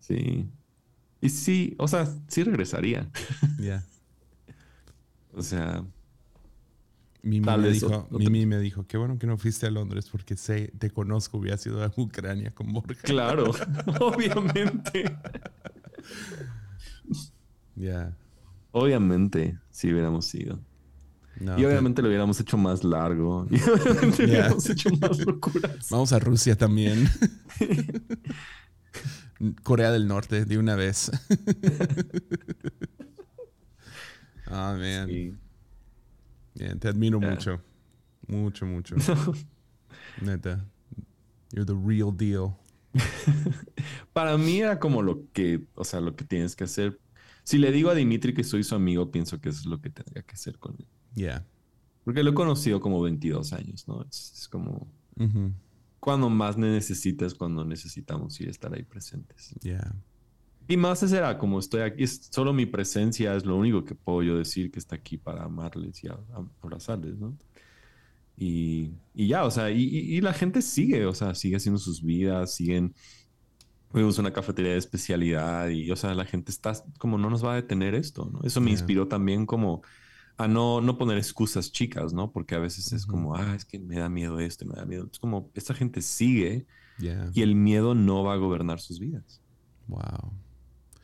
Sí. Y sí, o sea, sí regresaría. Ya. o sea. Mimi, me dijo, Mimi me dijo, qué bueno que no fuiste a Londres porque sé, te conozco, hubiera sido a Ucrania con Borja. Claro, obviamente. Ya. Obviamente, si hubiéramos ido y obviamente lo hubiéramos hecho más largo. Y obviamente lo hubiéramos hecho más locuras. Vamos a Rusia también. Corea del Norte, de una vez. Ah, oh, man. Bien, te admiro mucho. Mucho, mucho. Neta. You're the real deal. Para mí era como lo que, o sea, lo que tienes que hacer. Si le digo a Dimitri que soy su amigo, pienso que eso es lo que tendría que hacer con él. Yeah. Porque lo he conocido como 22 años, ¿no? Es, como... Cuando más necesitas, cuando necesitamos ir estar ahí presentes. Yeah. Y más será como estoy aquí, es, solo mi presencia es lo único que puedo yo decir que está aquí para amarles y abrazarles, ¿no? Y, y, ya, o sea, y, y, la gente sigue, o sea, sigue haciendo sus vidas, siguen. Fuimos una cafetería de especialidad y, o sea, la gente está como no nos va a detener esto, ¿no? Eso me inspiró también como a no, no poner excusas chicas, ¿no? Porque a veces es como, ah, es que me da miedo esto, me da miedo. Es como, esta gente sigue y el miedo no va a gobernar sus vidas. Wow.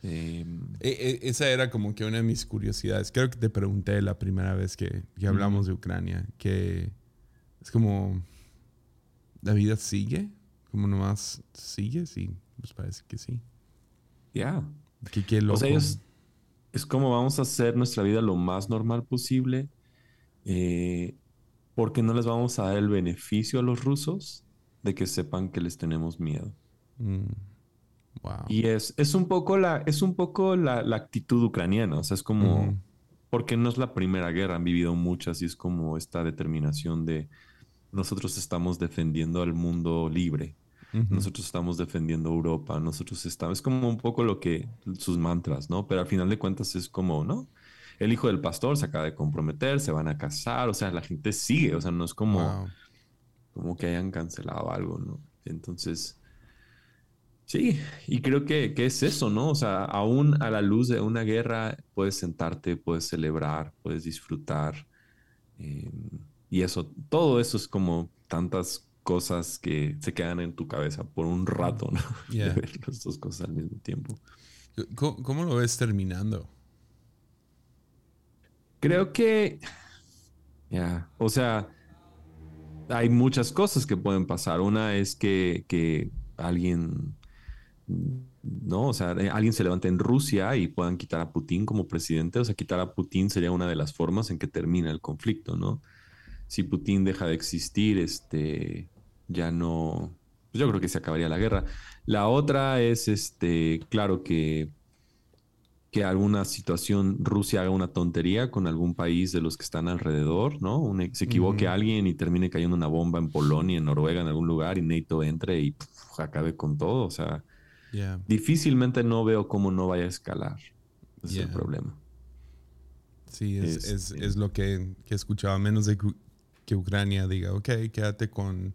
Em, e, e, esa era como que una de mis curiosidades. Creo que te pregunté la primera vez que, hablamos de Ucrania, que es como, ¿la vida sigue? Como nomás sigue, sí, pues parece que sí. Ya. Qué, loco. O sea, es como vamos a hacer nuestra vida lo más normal posible, eh, porque no les vamos a dar el beneficio a los rusos de que sepan que les tenemos miedo. Mm. Wow. Y es, es un poco, la, es un poco la, actitud ucraniana, o sea, es como, porque no es la primera guerra, han vivido muchas y es como esta determinación de nosotros estamos defendiendo al mundo libre nosotros estamos defendiendo Europa, nosotros estamos, es como un poco lo que sus mantras, ¿no? Pero al final de cuentas es como, ¿no? El hijo del pastor se acaba de comprometer, se van a casar, o sea, la gente sigue, o sea, no es como, como que hayan cancelado algo, ¿no? Entonces, sí, y creo que, que, es eso, ¿no? O sea, aún a la luz de una guerra puedes sentarte, puedes celebrar, puedes disfrutar. Eh, y eso, todo eso es como tantas cosas que se quedan en tu cabeza por un rato, ¿no? De ver las dos cosas al mismo tiempo. ¿Cómo, lo ves terminando? Creo que, ya, o sea, hay muchas cosas que pueden pasar. Una es que, que alguien, ¿no? O sea, alguien se levante en Rusia y puedan quitar a Putin como presidente. O sea, quitar a Putin sería una de las formas en que termina el conflicto, ¿no? Si Putin deja de existir, este, ya no, pues yo creo que se acabaría la guerra. La otra es, este, claro que que alguna situación Rusia haga una tontería con algún país de los que están alrededor, ¿no? se equivoque alguien y termine cayendo una bomba en Polonia, en Noruega, en algún lugar y NATO entre y acabe con todo. O sea, difícilmente no veo cómo no vaya a escalar. Ese es el problema. Sí, es, este es, lo que, que, he escuchado, a menos de que Ucrania diga, ok, quédate con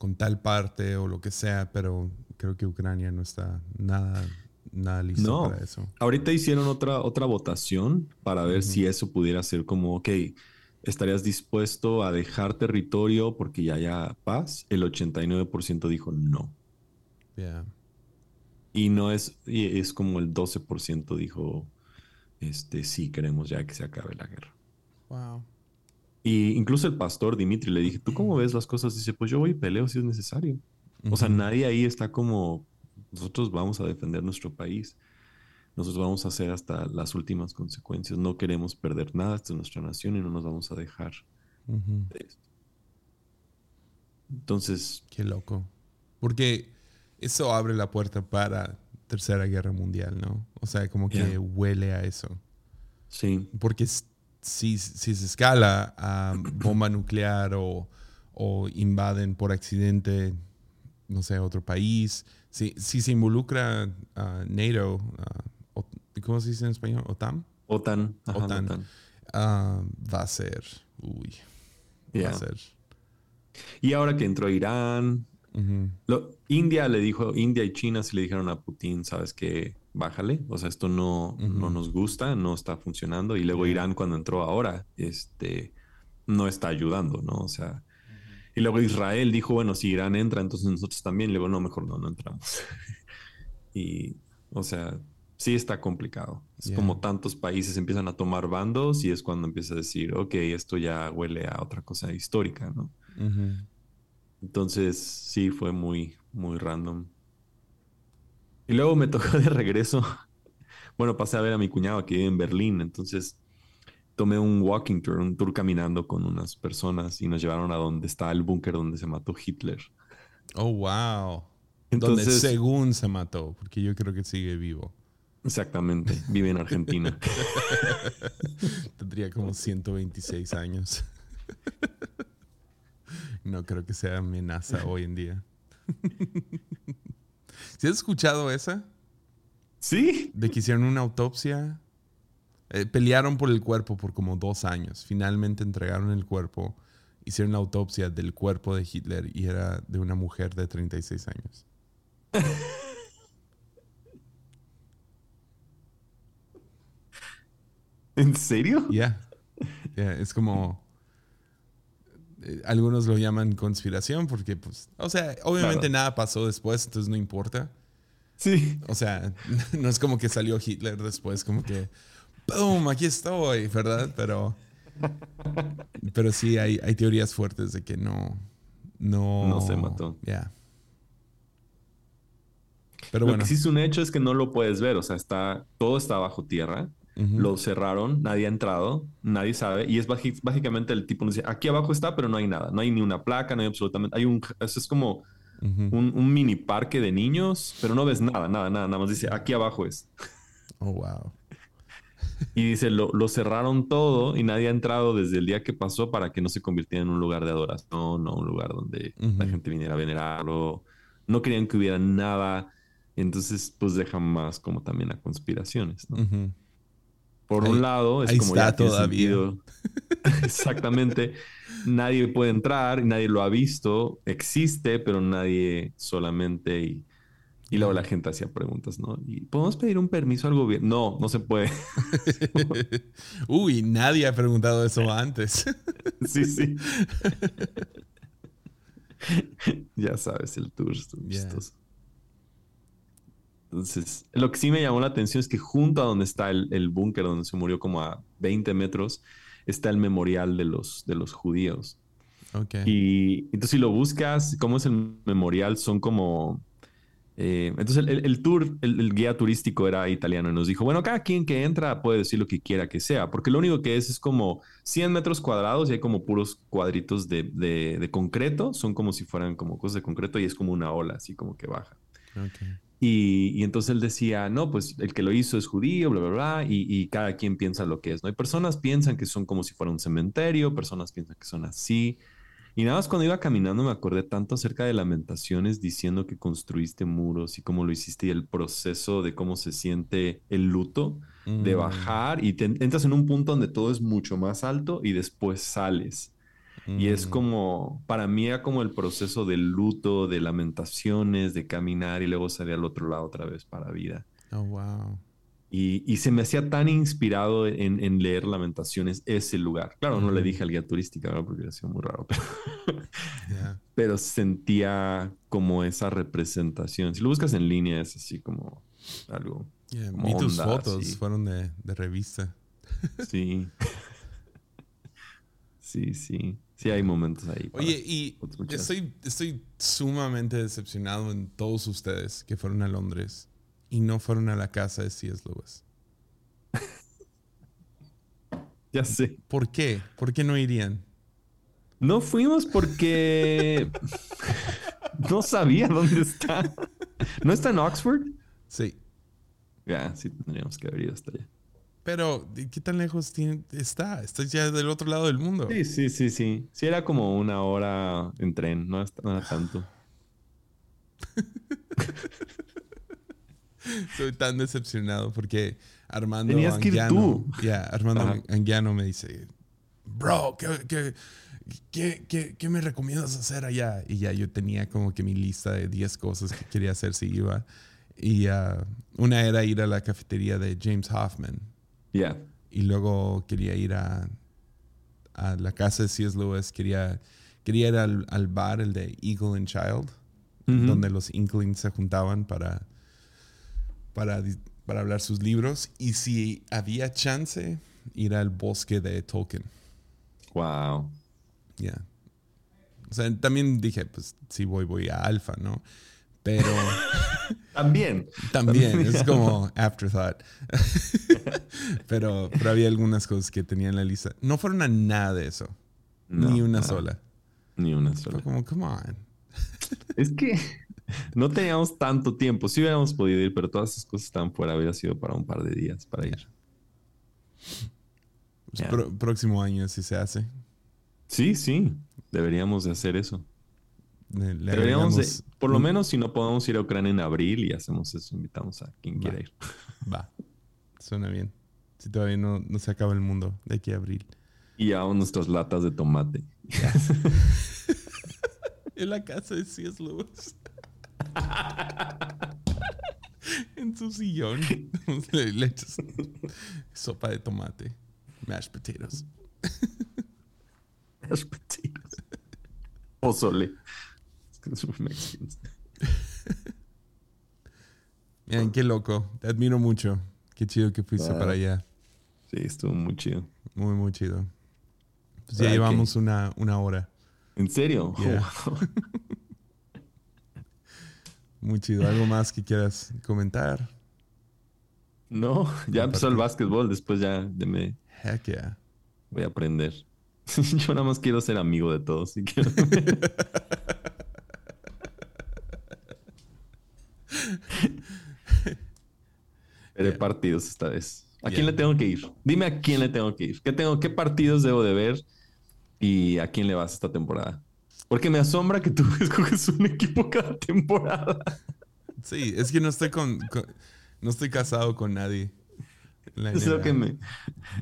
con tal parte o lo que sea, pero creo que Ucrania no está nada, nada listo para eso. Ahorita hicieron otra, otra votación para ver si eso pudiera ser como, ok, ¿estarías dispuesto a dejar territorio porque ya haya paz? El 89% dijo no. Y no es, es como el 12% dijo, este, sí, queremos ya que se acabe la guerra. Wow. Y incluso el pastor Dimitri le dije, ¿tú cómo ves las cosas? Dice, pues yo voy y peleo si es necesario. O sea, nadie ahí está como, nosotros vamos a defender nuestro país. Nosotros vamos a hacer hasta las últimas consecuencias. No queremos perder nada de nuestra nación y no nos vamos a dejar de esto. Entonces... Qué loco. Porque eso abre la puerta para Tercera Guerra Mundial, ¿no? O sea, como que huele a eso. Sí. Porque si, se escala a bomba nuclear o, invaden por accidente, no sé, otro país, si, si se involucra NATO, ¿cómo se dice en español? ¿OTAN? OTAN. OTAN. Ah, va a ser, uy, va a ser. Y ahora que entró Irán, India le dijo, India y China sí le dijeron a Putin, sabes que bájale, o sea, esto no, no nos gusta, no está funcionando. Y luego Irán cuando entró ahora, este, no está ayudando, ¿no? O sea, y luego Israel dijo, bueno, si Irán entra, entonces nosotros también. Luego, no, mejor no, no entramos. y, o sea, sí está complicado. Es como tantos países empiezan a tomar bandos y es cuando empieza a decir, ok, esto ya huele a otra cosa histórica, ¿no? Entonces, sí, fue muy, muy random. Y luego me tocó de regreso. Bueno, pasé a ver a mi cuñado aquí en Berlín. Entonces tomé un walking tour, un tour caminando con unas personas y nos llevaron a donde está el búnker donde se mató Hitler. Oh, wow. Entonces, donde según se mató, porque yo creo que sigue vivo. Exactamente, vive en Argentina. Tendría como 126 años. No creo que sea amenaza hoy en día. ¿Sí has escuchado esa? Sí. De que hicieron una autopsia. Eh, pelearon por el cuerpo por como dos años. Finalmente entregaron el cuerpo. Hicieron la autopsia del cuerpo de Hitler y era de una mujer de 36 años. ¿En serio? Ya. Yeah, es como eh, algunos lo llaman conspiración porque, pues, o sea, obviamente Claro. nada pasó después, entonces no importa. Sí. O sea, no es como que salió Hitler después, como que, ¡boom! Aquí estoy, ¿verdad? Pero, pero sí, hay, hay teorías fuertes de que no, no, No se mató. Ya. Pero lo bueno, que sí es un hecho es que no lo puedes ver, o sea, está, todo está bajo tierra. Lo cerraron, nadie ha entrado, nadie sabe. Y es básicamente el tipo nos dice, aquí abajo está, pero no hay nada. No hay ni una placa, no hay absolutamente... Hay un... Eso es como un, un mini parque de niños, pero no ves nada, nada, nada. Nada más dice, aquí abajo es. Oh, wow. Y dice, lo, lo cerraron todo y nadie ha entrado desde el día que pasó para que no se convirtiera en un lugar de adoración o un lugar donde la gente viniera a venerarlo. No querían que hubiera nada. Entonces, pues deja más como también a conspiraciones, ¿no? Por Ahí- un lado, es ahí como está ya todavía. Exactamente. Nadie puede entrar, nadie lo ha visto, existe, pero nadie solamente. Y, y luego la gente hacía preguntas, ¿no? ¿Y podemos pedir un permiso al gobierno? No, no se puede. Uy, nadie ha preguntado eso antes. sí, sí. ya sabes, el tour Yeah. Entonces, lo que sí me llamó la atención es que junto a donde está el, el búnker, donde se murió como a 20 metros, está el memorial de los, de los judíos. ok. Y entonces si lo buscas, ¿cómo es el memorial? Son como... eh, entonces el, el- el tour, el, el guía turístico era italiano y nos dijo, bueno, cada quien que entra puede decir lo que quiera que sea, porque lo único que es es como 100 metros cuadrados y hay como puros cuadritos de, de- de concreto, son como si fueran como cosas de concreto y es como una ola, así como que baja. ok. Y, y entonces él decía, no, pues el que lo hizo es judío, bla, bla, bla, y, y cada quien piensa lo que es, ¿no? Hay personas piensan que son como si fuera un cementerio, personas piensan que son así. Y nada más cuando iba caminando me acordé tanto acerca de lamentaciones diciendo que construiste muros y cómo lo hiciste y el proceso de cómo se siente el luto de Mm, bajar y te entras en un punto donde todo es mucho más alto y después sales. Y es mm, como, para mí era como el proceso del luto, de lamentaciones, de caminar y luego salir al otro lado otra vez para vida. Oh, wow. Y, y se me hacía tan inspirado en, en leer lamentaciones ese lugar. Claro, no le Ujú. dije al guía turística, ¿verdad? porque hubiera sido muy raro, pero, Yeah. pero sentía como esa representación. Si lo buscas en línea es así como algo, Yeah, Como tus onda, fotos, sí. fueron de, de revista. sí. sí, sí. Sí hay momentos ahí. Oye, y estoy, estoy sumamente decepcionado en todos ustedes que fueron a Londres y no fueron a la casa de C.S. Lewis. Ya sé. ¿Por qué? ¿Por qué no irían? No fuimos porque no sabía dónde está. ¿No está en Oxford? Sí. Ya, sí tendríamos que haber ido hasta allá. Pero, ¿de ¿qué tan lejos tiene- está? Está ya del otro lado del mundo. Sí, sí, sí, sí. Sí, era como una hora en tren, no no era tanto. Soy tan decepcionado porque Armando Tenías que ir tú. Armando Ajá. Anguiano me dice, bro, ¿qué, qué, qué, qué- qué me recomiendas hacer allá? Y ya yo tenía como que mi lista de 10 cosas que quería hacer si iba. Y ah, una era ir a la cafetería de James Hoffman. Ya. Y luego quería ir a, a la casa de C.S. Lewis. Quería, quería ir al, al bar, el de Eagle and Child donde los Inklings se juntaban para, para, para hablar sus libros. Y si había chance, ir al bosque de Tolkien. Wow. Ya. O sea, también dije, pues si voy, voy a Alfa, ¿no? Pero También. también es como afterthought. pero, pero había algunas cosas que tenía en la lista. No fueron a nada de eso. No, ni una sola. Ni una Fue sola. como, come on. Es que no teníamos tanto tiempo. Sí hubiéramos podido ir, pero todas esas cosas estaban fuera. Hubiera sido para un par de días para ir. Pues próximo año si se hace. Sí, sí. Deberíamos de hacer eso. De- por lo menos si no podemos ir a Ucrania en abril y hacemos eso, invitamos a quien Va. quiera ir. Va. Suena bien. Si todavía no, no se acaba el mundo de aquí a abril. Y llevamos nuestras latas de tomate. En la casa de C.S. Lewis. en su sillón. le, le echas sopa de tomate. Mashed potatoes. Mashed potatoes. Pozole. Mexicans. Miren, qué loco. Te admiro mucho. Qué chido que fuiste Ah. para allá. Sí, estuvo muy chido. Muy, muy chido. Pues ya llevamos una, una hora. ¿En serio? Yeah. Muy chido. ¿Algo más que quieras comentar? No, ya empezó el básquetbol. Después ya de me Heck yeah. voy a aprender. Yo nada más quiero ser amigo de todos. y quiero- Veré partidos esta vez. ¿A quién le tengo que ir? Dime a quién le tengo que ir. ¿Qué, tengo, ¿Qué partidos debo de ver? ¿Y a quién le vas esta temporada? Porque me asombra que tú escoges un equipo cada temporada. Sí, es que no estoy con, con- no estoy casado con nadie. Es lo que me,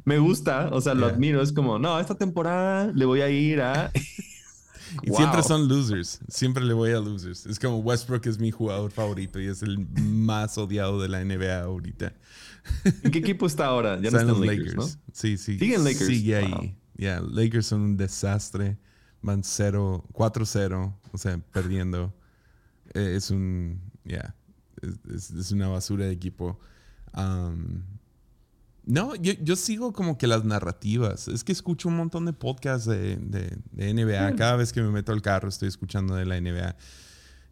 me gusta, o sea, lo Yeah. admiro. Es como, no, esta temporada le voy a ir a. Y siempre son losers. Siempre le voy a losers. Es como Westbrook es mi jugador favorito y es el más odiado de la NBA ahorita. ¿En qué equipo está ahora? Ya no Están está en los Lakers, Lakers. ¿no? Sí, sí. Siguen Lakers. Sigue ahí. Wow. Ya, Lakers son un desastre. Van 0, 4-0, o sea, perdiendo. Eh, es un, ya, es, es- es una basura de equipo. Um, no, yo, yo sigo como que las narrativas. Es que escucho un montón de podcasts de, de- de NBA. Cada vez que me meto al carro estoy escuchando de la NBA.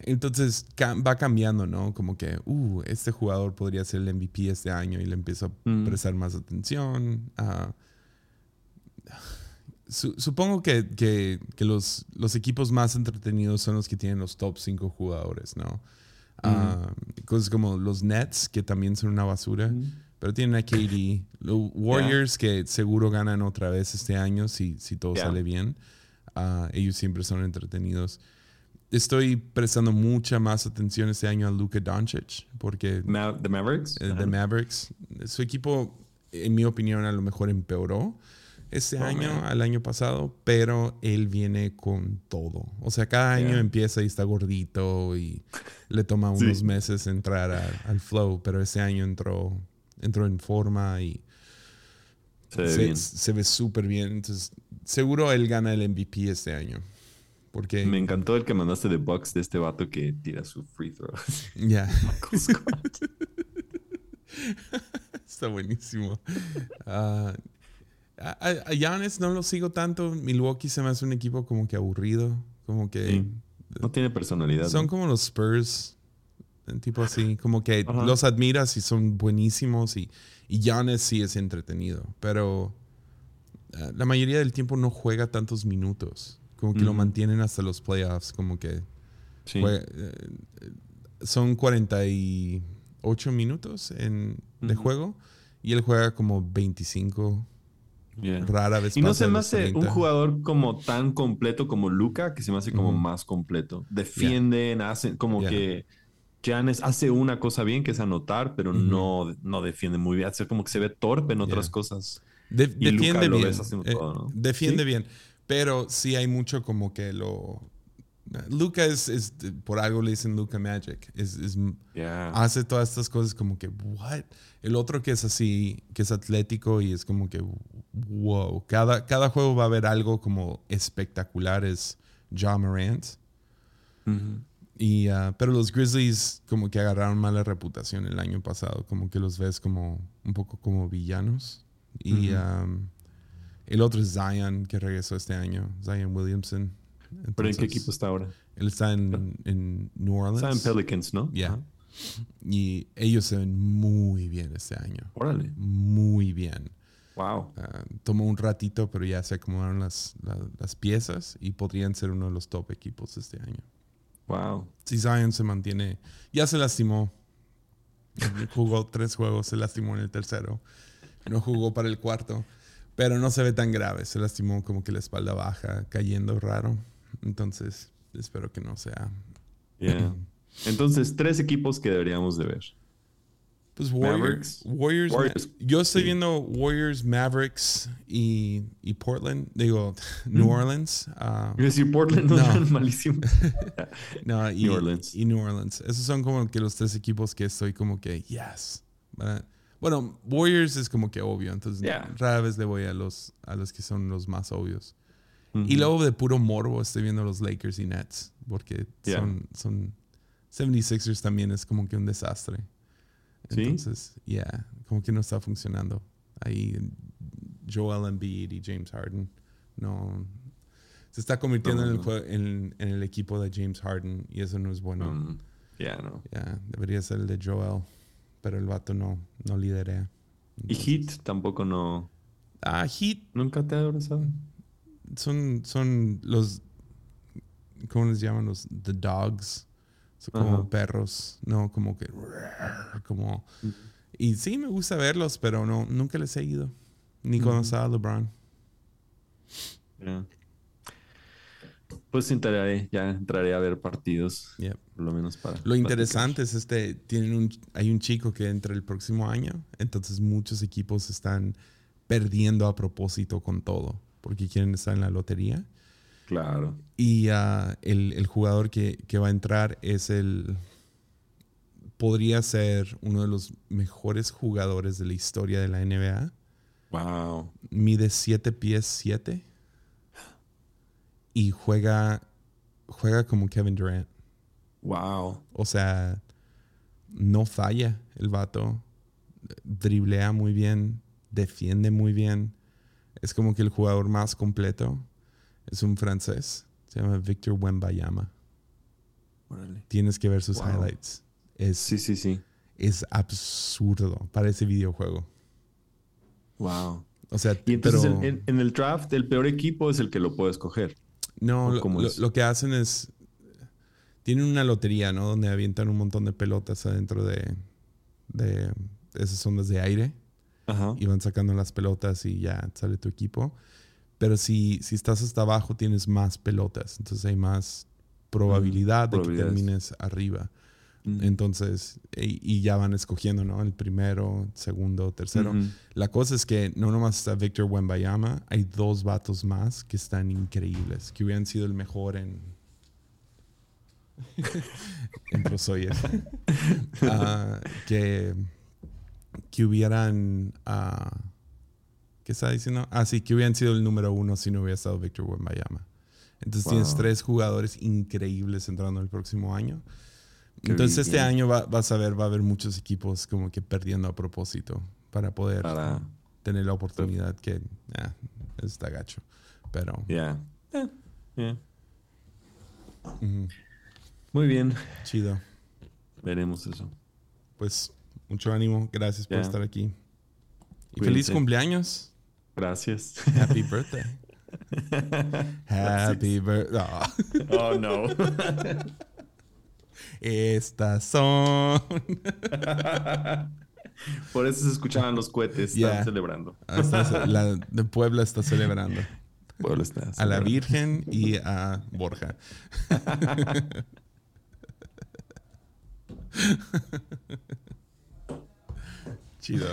Entonces va cambiando, ¿no? Como que, uh, este jugador podría ser el MVP este año y le empiezo a Mm. prestar más atención. Ah, su- supongo que, que- que los, los equipos más entretenidos son los que tienen los top 5 jugadores, ¿no? Ah, cosas como los Nets, que también son una basura, pero tienen a KD. Los Warriors, que seguro ganan otra vez este año si, si todo Yeah. sale bien. Ah, ellos siempre son entretenidos. Estoy prestando mucha más atención este año a Luka Doncic, porque Ma- ¿The Mavericks? el de Ajá. Mavericks, su equipo, en mi opinión, a lo mejor empeoró este Oh, año man. al año pasado, pero él viene con todo. O sea, cada año Yeah. empieza y está gordito y le toma Sí. unos meses entrar a- al flow, pero este año entró, entró en forma y Se ve se, bien. se ve súper bien. Entonces, seguro él gana el MVP este año. Porque, Me encantó el que mandaste de Bucks de este vato que tira su free throw. ya, Scott. está buenísimo. Ah, a, Giannis no lo sigo tanto. Milwaukee se me hace un equipo como que aburrido. Como que Sí. No tiene personalidad. son ¿no? como los Spurs. Tipo así, como que Ajá. los admiras y son buenísimos y, y Giannis sí es entretenido. Pero ah, la mayoría del tiempo no juega tantos minutos. Como que lo mantienen hasta los playoffs. Como que Sí. Jue- eh, son 48 minutos en, de juego y él juega como 25. Yeah. Rara vez Y no se me hace un 30. jugador como tan completo como Luca, que se me hace como más completo. Defienden, hacen como Yeah. que Giannis hace una cosa bien que es anotar, pero no, no defiende muy bien. Hace como que se ve torpe en otras Yeah. cosas. De- y Luka defiende bien. ves eh, todo, ¿no? Defiende ¿Sí? bien. Pero sí hay mucho como que lo. Luca es, es- por algo le dicen Luca Magic. Es, es- Yeah. hace todas estas cosas como que, what? El otro que es así, que es atlético y es como que, wow. Cada, cada juego va a haber algo como espectacular, es John Morant. Ujú. Y, ah, pero los Grizzlies como que agarraron mala reputación el año pasado, como que los ves como un poco como villanos. Y um, el otro es Zion, que regresó este año, Zion Williamson. ¿Pero en Entonces, qué equipo está ahora? Él está en, en New Orleans. Está en Pelicans, ¿no? Yeah. Y ellos se ven muy bien este año. Órale. Muy bien. Wow. Ah, tomó un ratito, pero ya se acomodaron las, la- las piezas y podrían ser uno de los top equipos este año. Wow. Si Zion se mantiene, ya se lastimó. Jugó tres juegos, se lastimó en el tercero. No jugó para el cuarto, pero no se ve tan grave. Se lastimó como que la espalda baja, cayendo raro. Entonces, espero que no sea. Yeah. Entonces, tres equipos que deberíamos de ver. Pues. Warriors. Warriors, Warriors. Yo estoy viendo Warriors, Mavericks y, y Portland. Digo, New Orleans. Iba a decir Portland, no, No. eran malísimos. No, y, New Orleans. Y New Orleans. Esos son como que los tres equipos que estoy como que, yes. ¿verdad? Bueno, Warriors es como que obvio, entonces Yeah. rara vez le voy a los, a los que son los más obvios. Y luego de puro morbo estoy viendo los Lakers y Nets, porque Yeah. son, son 76ers también es como que un desastre. ¿Sí? Entonces, yeah, como que no está funcionando. Ahí Joel Embiid y James Harden no se está convirtiendo No, en, el en, en el equipo de James Harden y eso no es bueno. Mm, Ya, no. Ya, debería ser el de Joel, pero el vato no, no liderea. Y Heat tampoco no. Ah, Heat Nunca te ha abrazado. son, son los, ¿cómo les llaman? Los The Dogs. Son como Ajá. perros, no como que, como... Y sí, me gusta verlos, pero no, nunca les he ido. Ni cuando estaba LeBron. Pues entraré, ya entraré a ver partidos, por lo menos para. Lo platicar. interesante es este, tienen un, hay un chico que entra el próximo año, entonces muchos equipos están perdiendo a propósito con todo, porque quieren estar en la lotería. Claro. Y ah, el, el jugador que, que va a entrar es el... Podría ser uno de los mejores jugadores de la historia de la NBA. Wow. Mide 7 pies 7. Y juega, juega como Kevin Durant. Wow. O sea, no falla el vato. Driblea muy bien. Defiende muy bien. Es como que el jugador más completo. Es un francés. Se llama Victor Wembayama. Órale. Tienes que ver sus Wow. highlights. Es, Sí, sí, sí. es absurdo para ese videojuego. Wow. O sea, Y entonces pero en, en- en el draft, el peor equipo es el que lo puede escoger. no, ¿o lo, lo- es? lo que hacen es tienen una lotería, ¿no? Donde avientan un montón de pelotas adentro de, de esas ondas de aire Ajá. y van sacando las pelotas y ya sale tu equipo. Pero si, si estás hasta abajo tienes más pelotas, entonces hay más probabilidad de que termines arriba. Mm. Entonces, y, y ya van escogiendo, ¿no? El primero, segundo, tercero. La cosa es que no nomás está Victor Wembayama, hay dos vatos más que están increíbles, que hubieran sido el mejor en. en Pro Sawyer. Ah, que, que hubieran. ah, ¿Qué estaba diciendo? Ah, sí, que hubieran sido el número uno si no hubiera estado Victor Wembayama. Entonces tienes tres jugadores increíbles entrando el próximo año. Qué Entonces este año va- vas a ver, va a haber muchos equipos como que perdiendo a propósito para poder Para. tener la oportunidad que ah, está gacho. Pero Ya. Eh, ya. ujú, Muy bien. chido. Veremos eso. Pues mucho ánimo. Gracias por estar aquí. Y Cuídense. feliz cumpleaños. Gracias. Happy birthday. Happy birthday. oh, no. Estas son. Por eso se escuchaban los cohetes. Están celebrando. Ah, está- la de Puebla está celebrando. Pueblo está A la celebrando. Virgen y a Borja. Chido.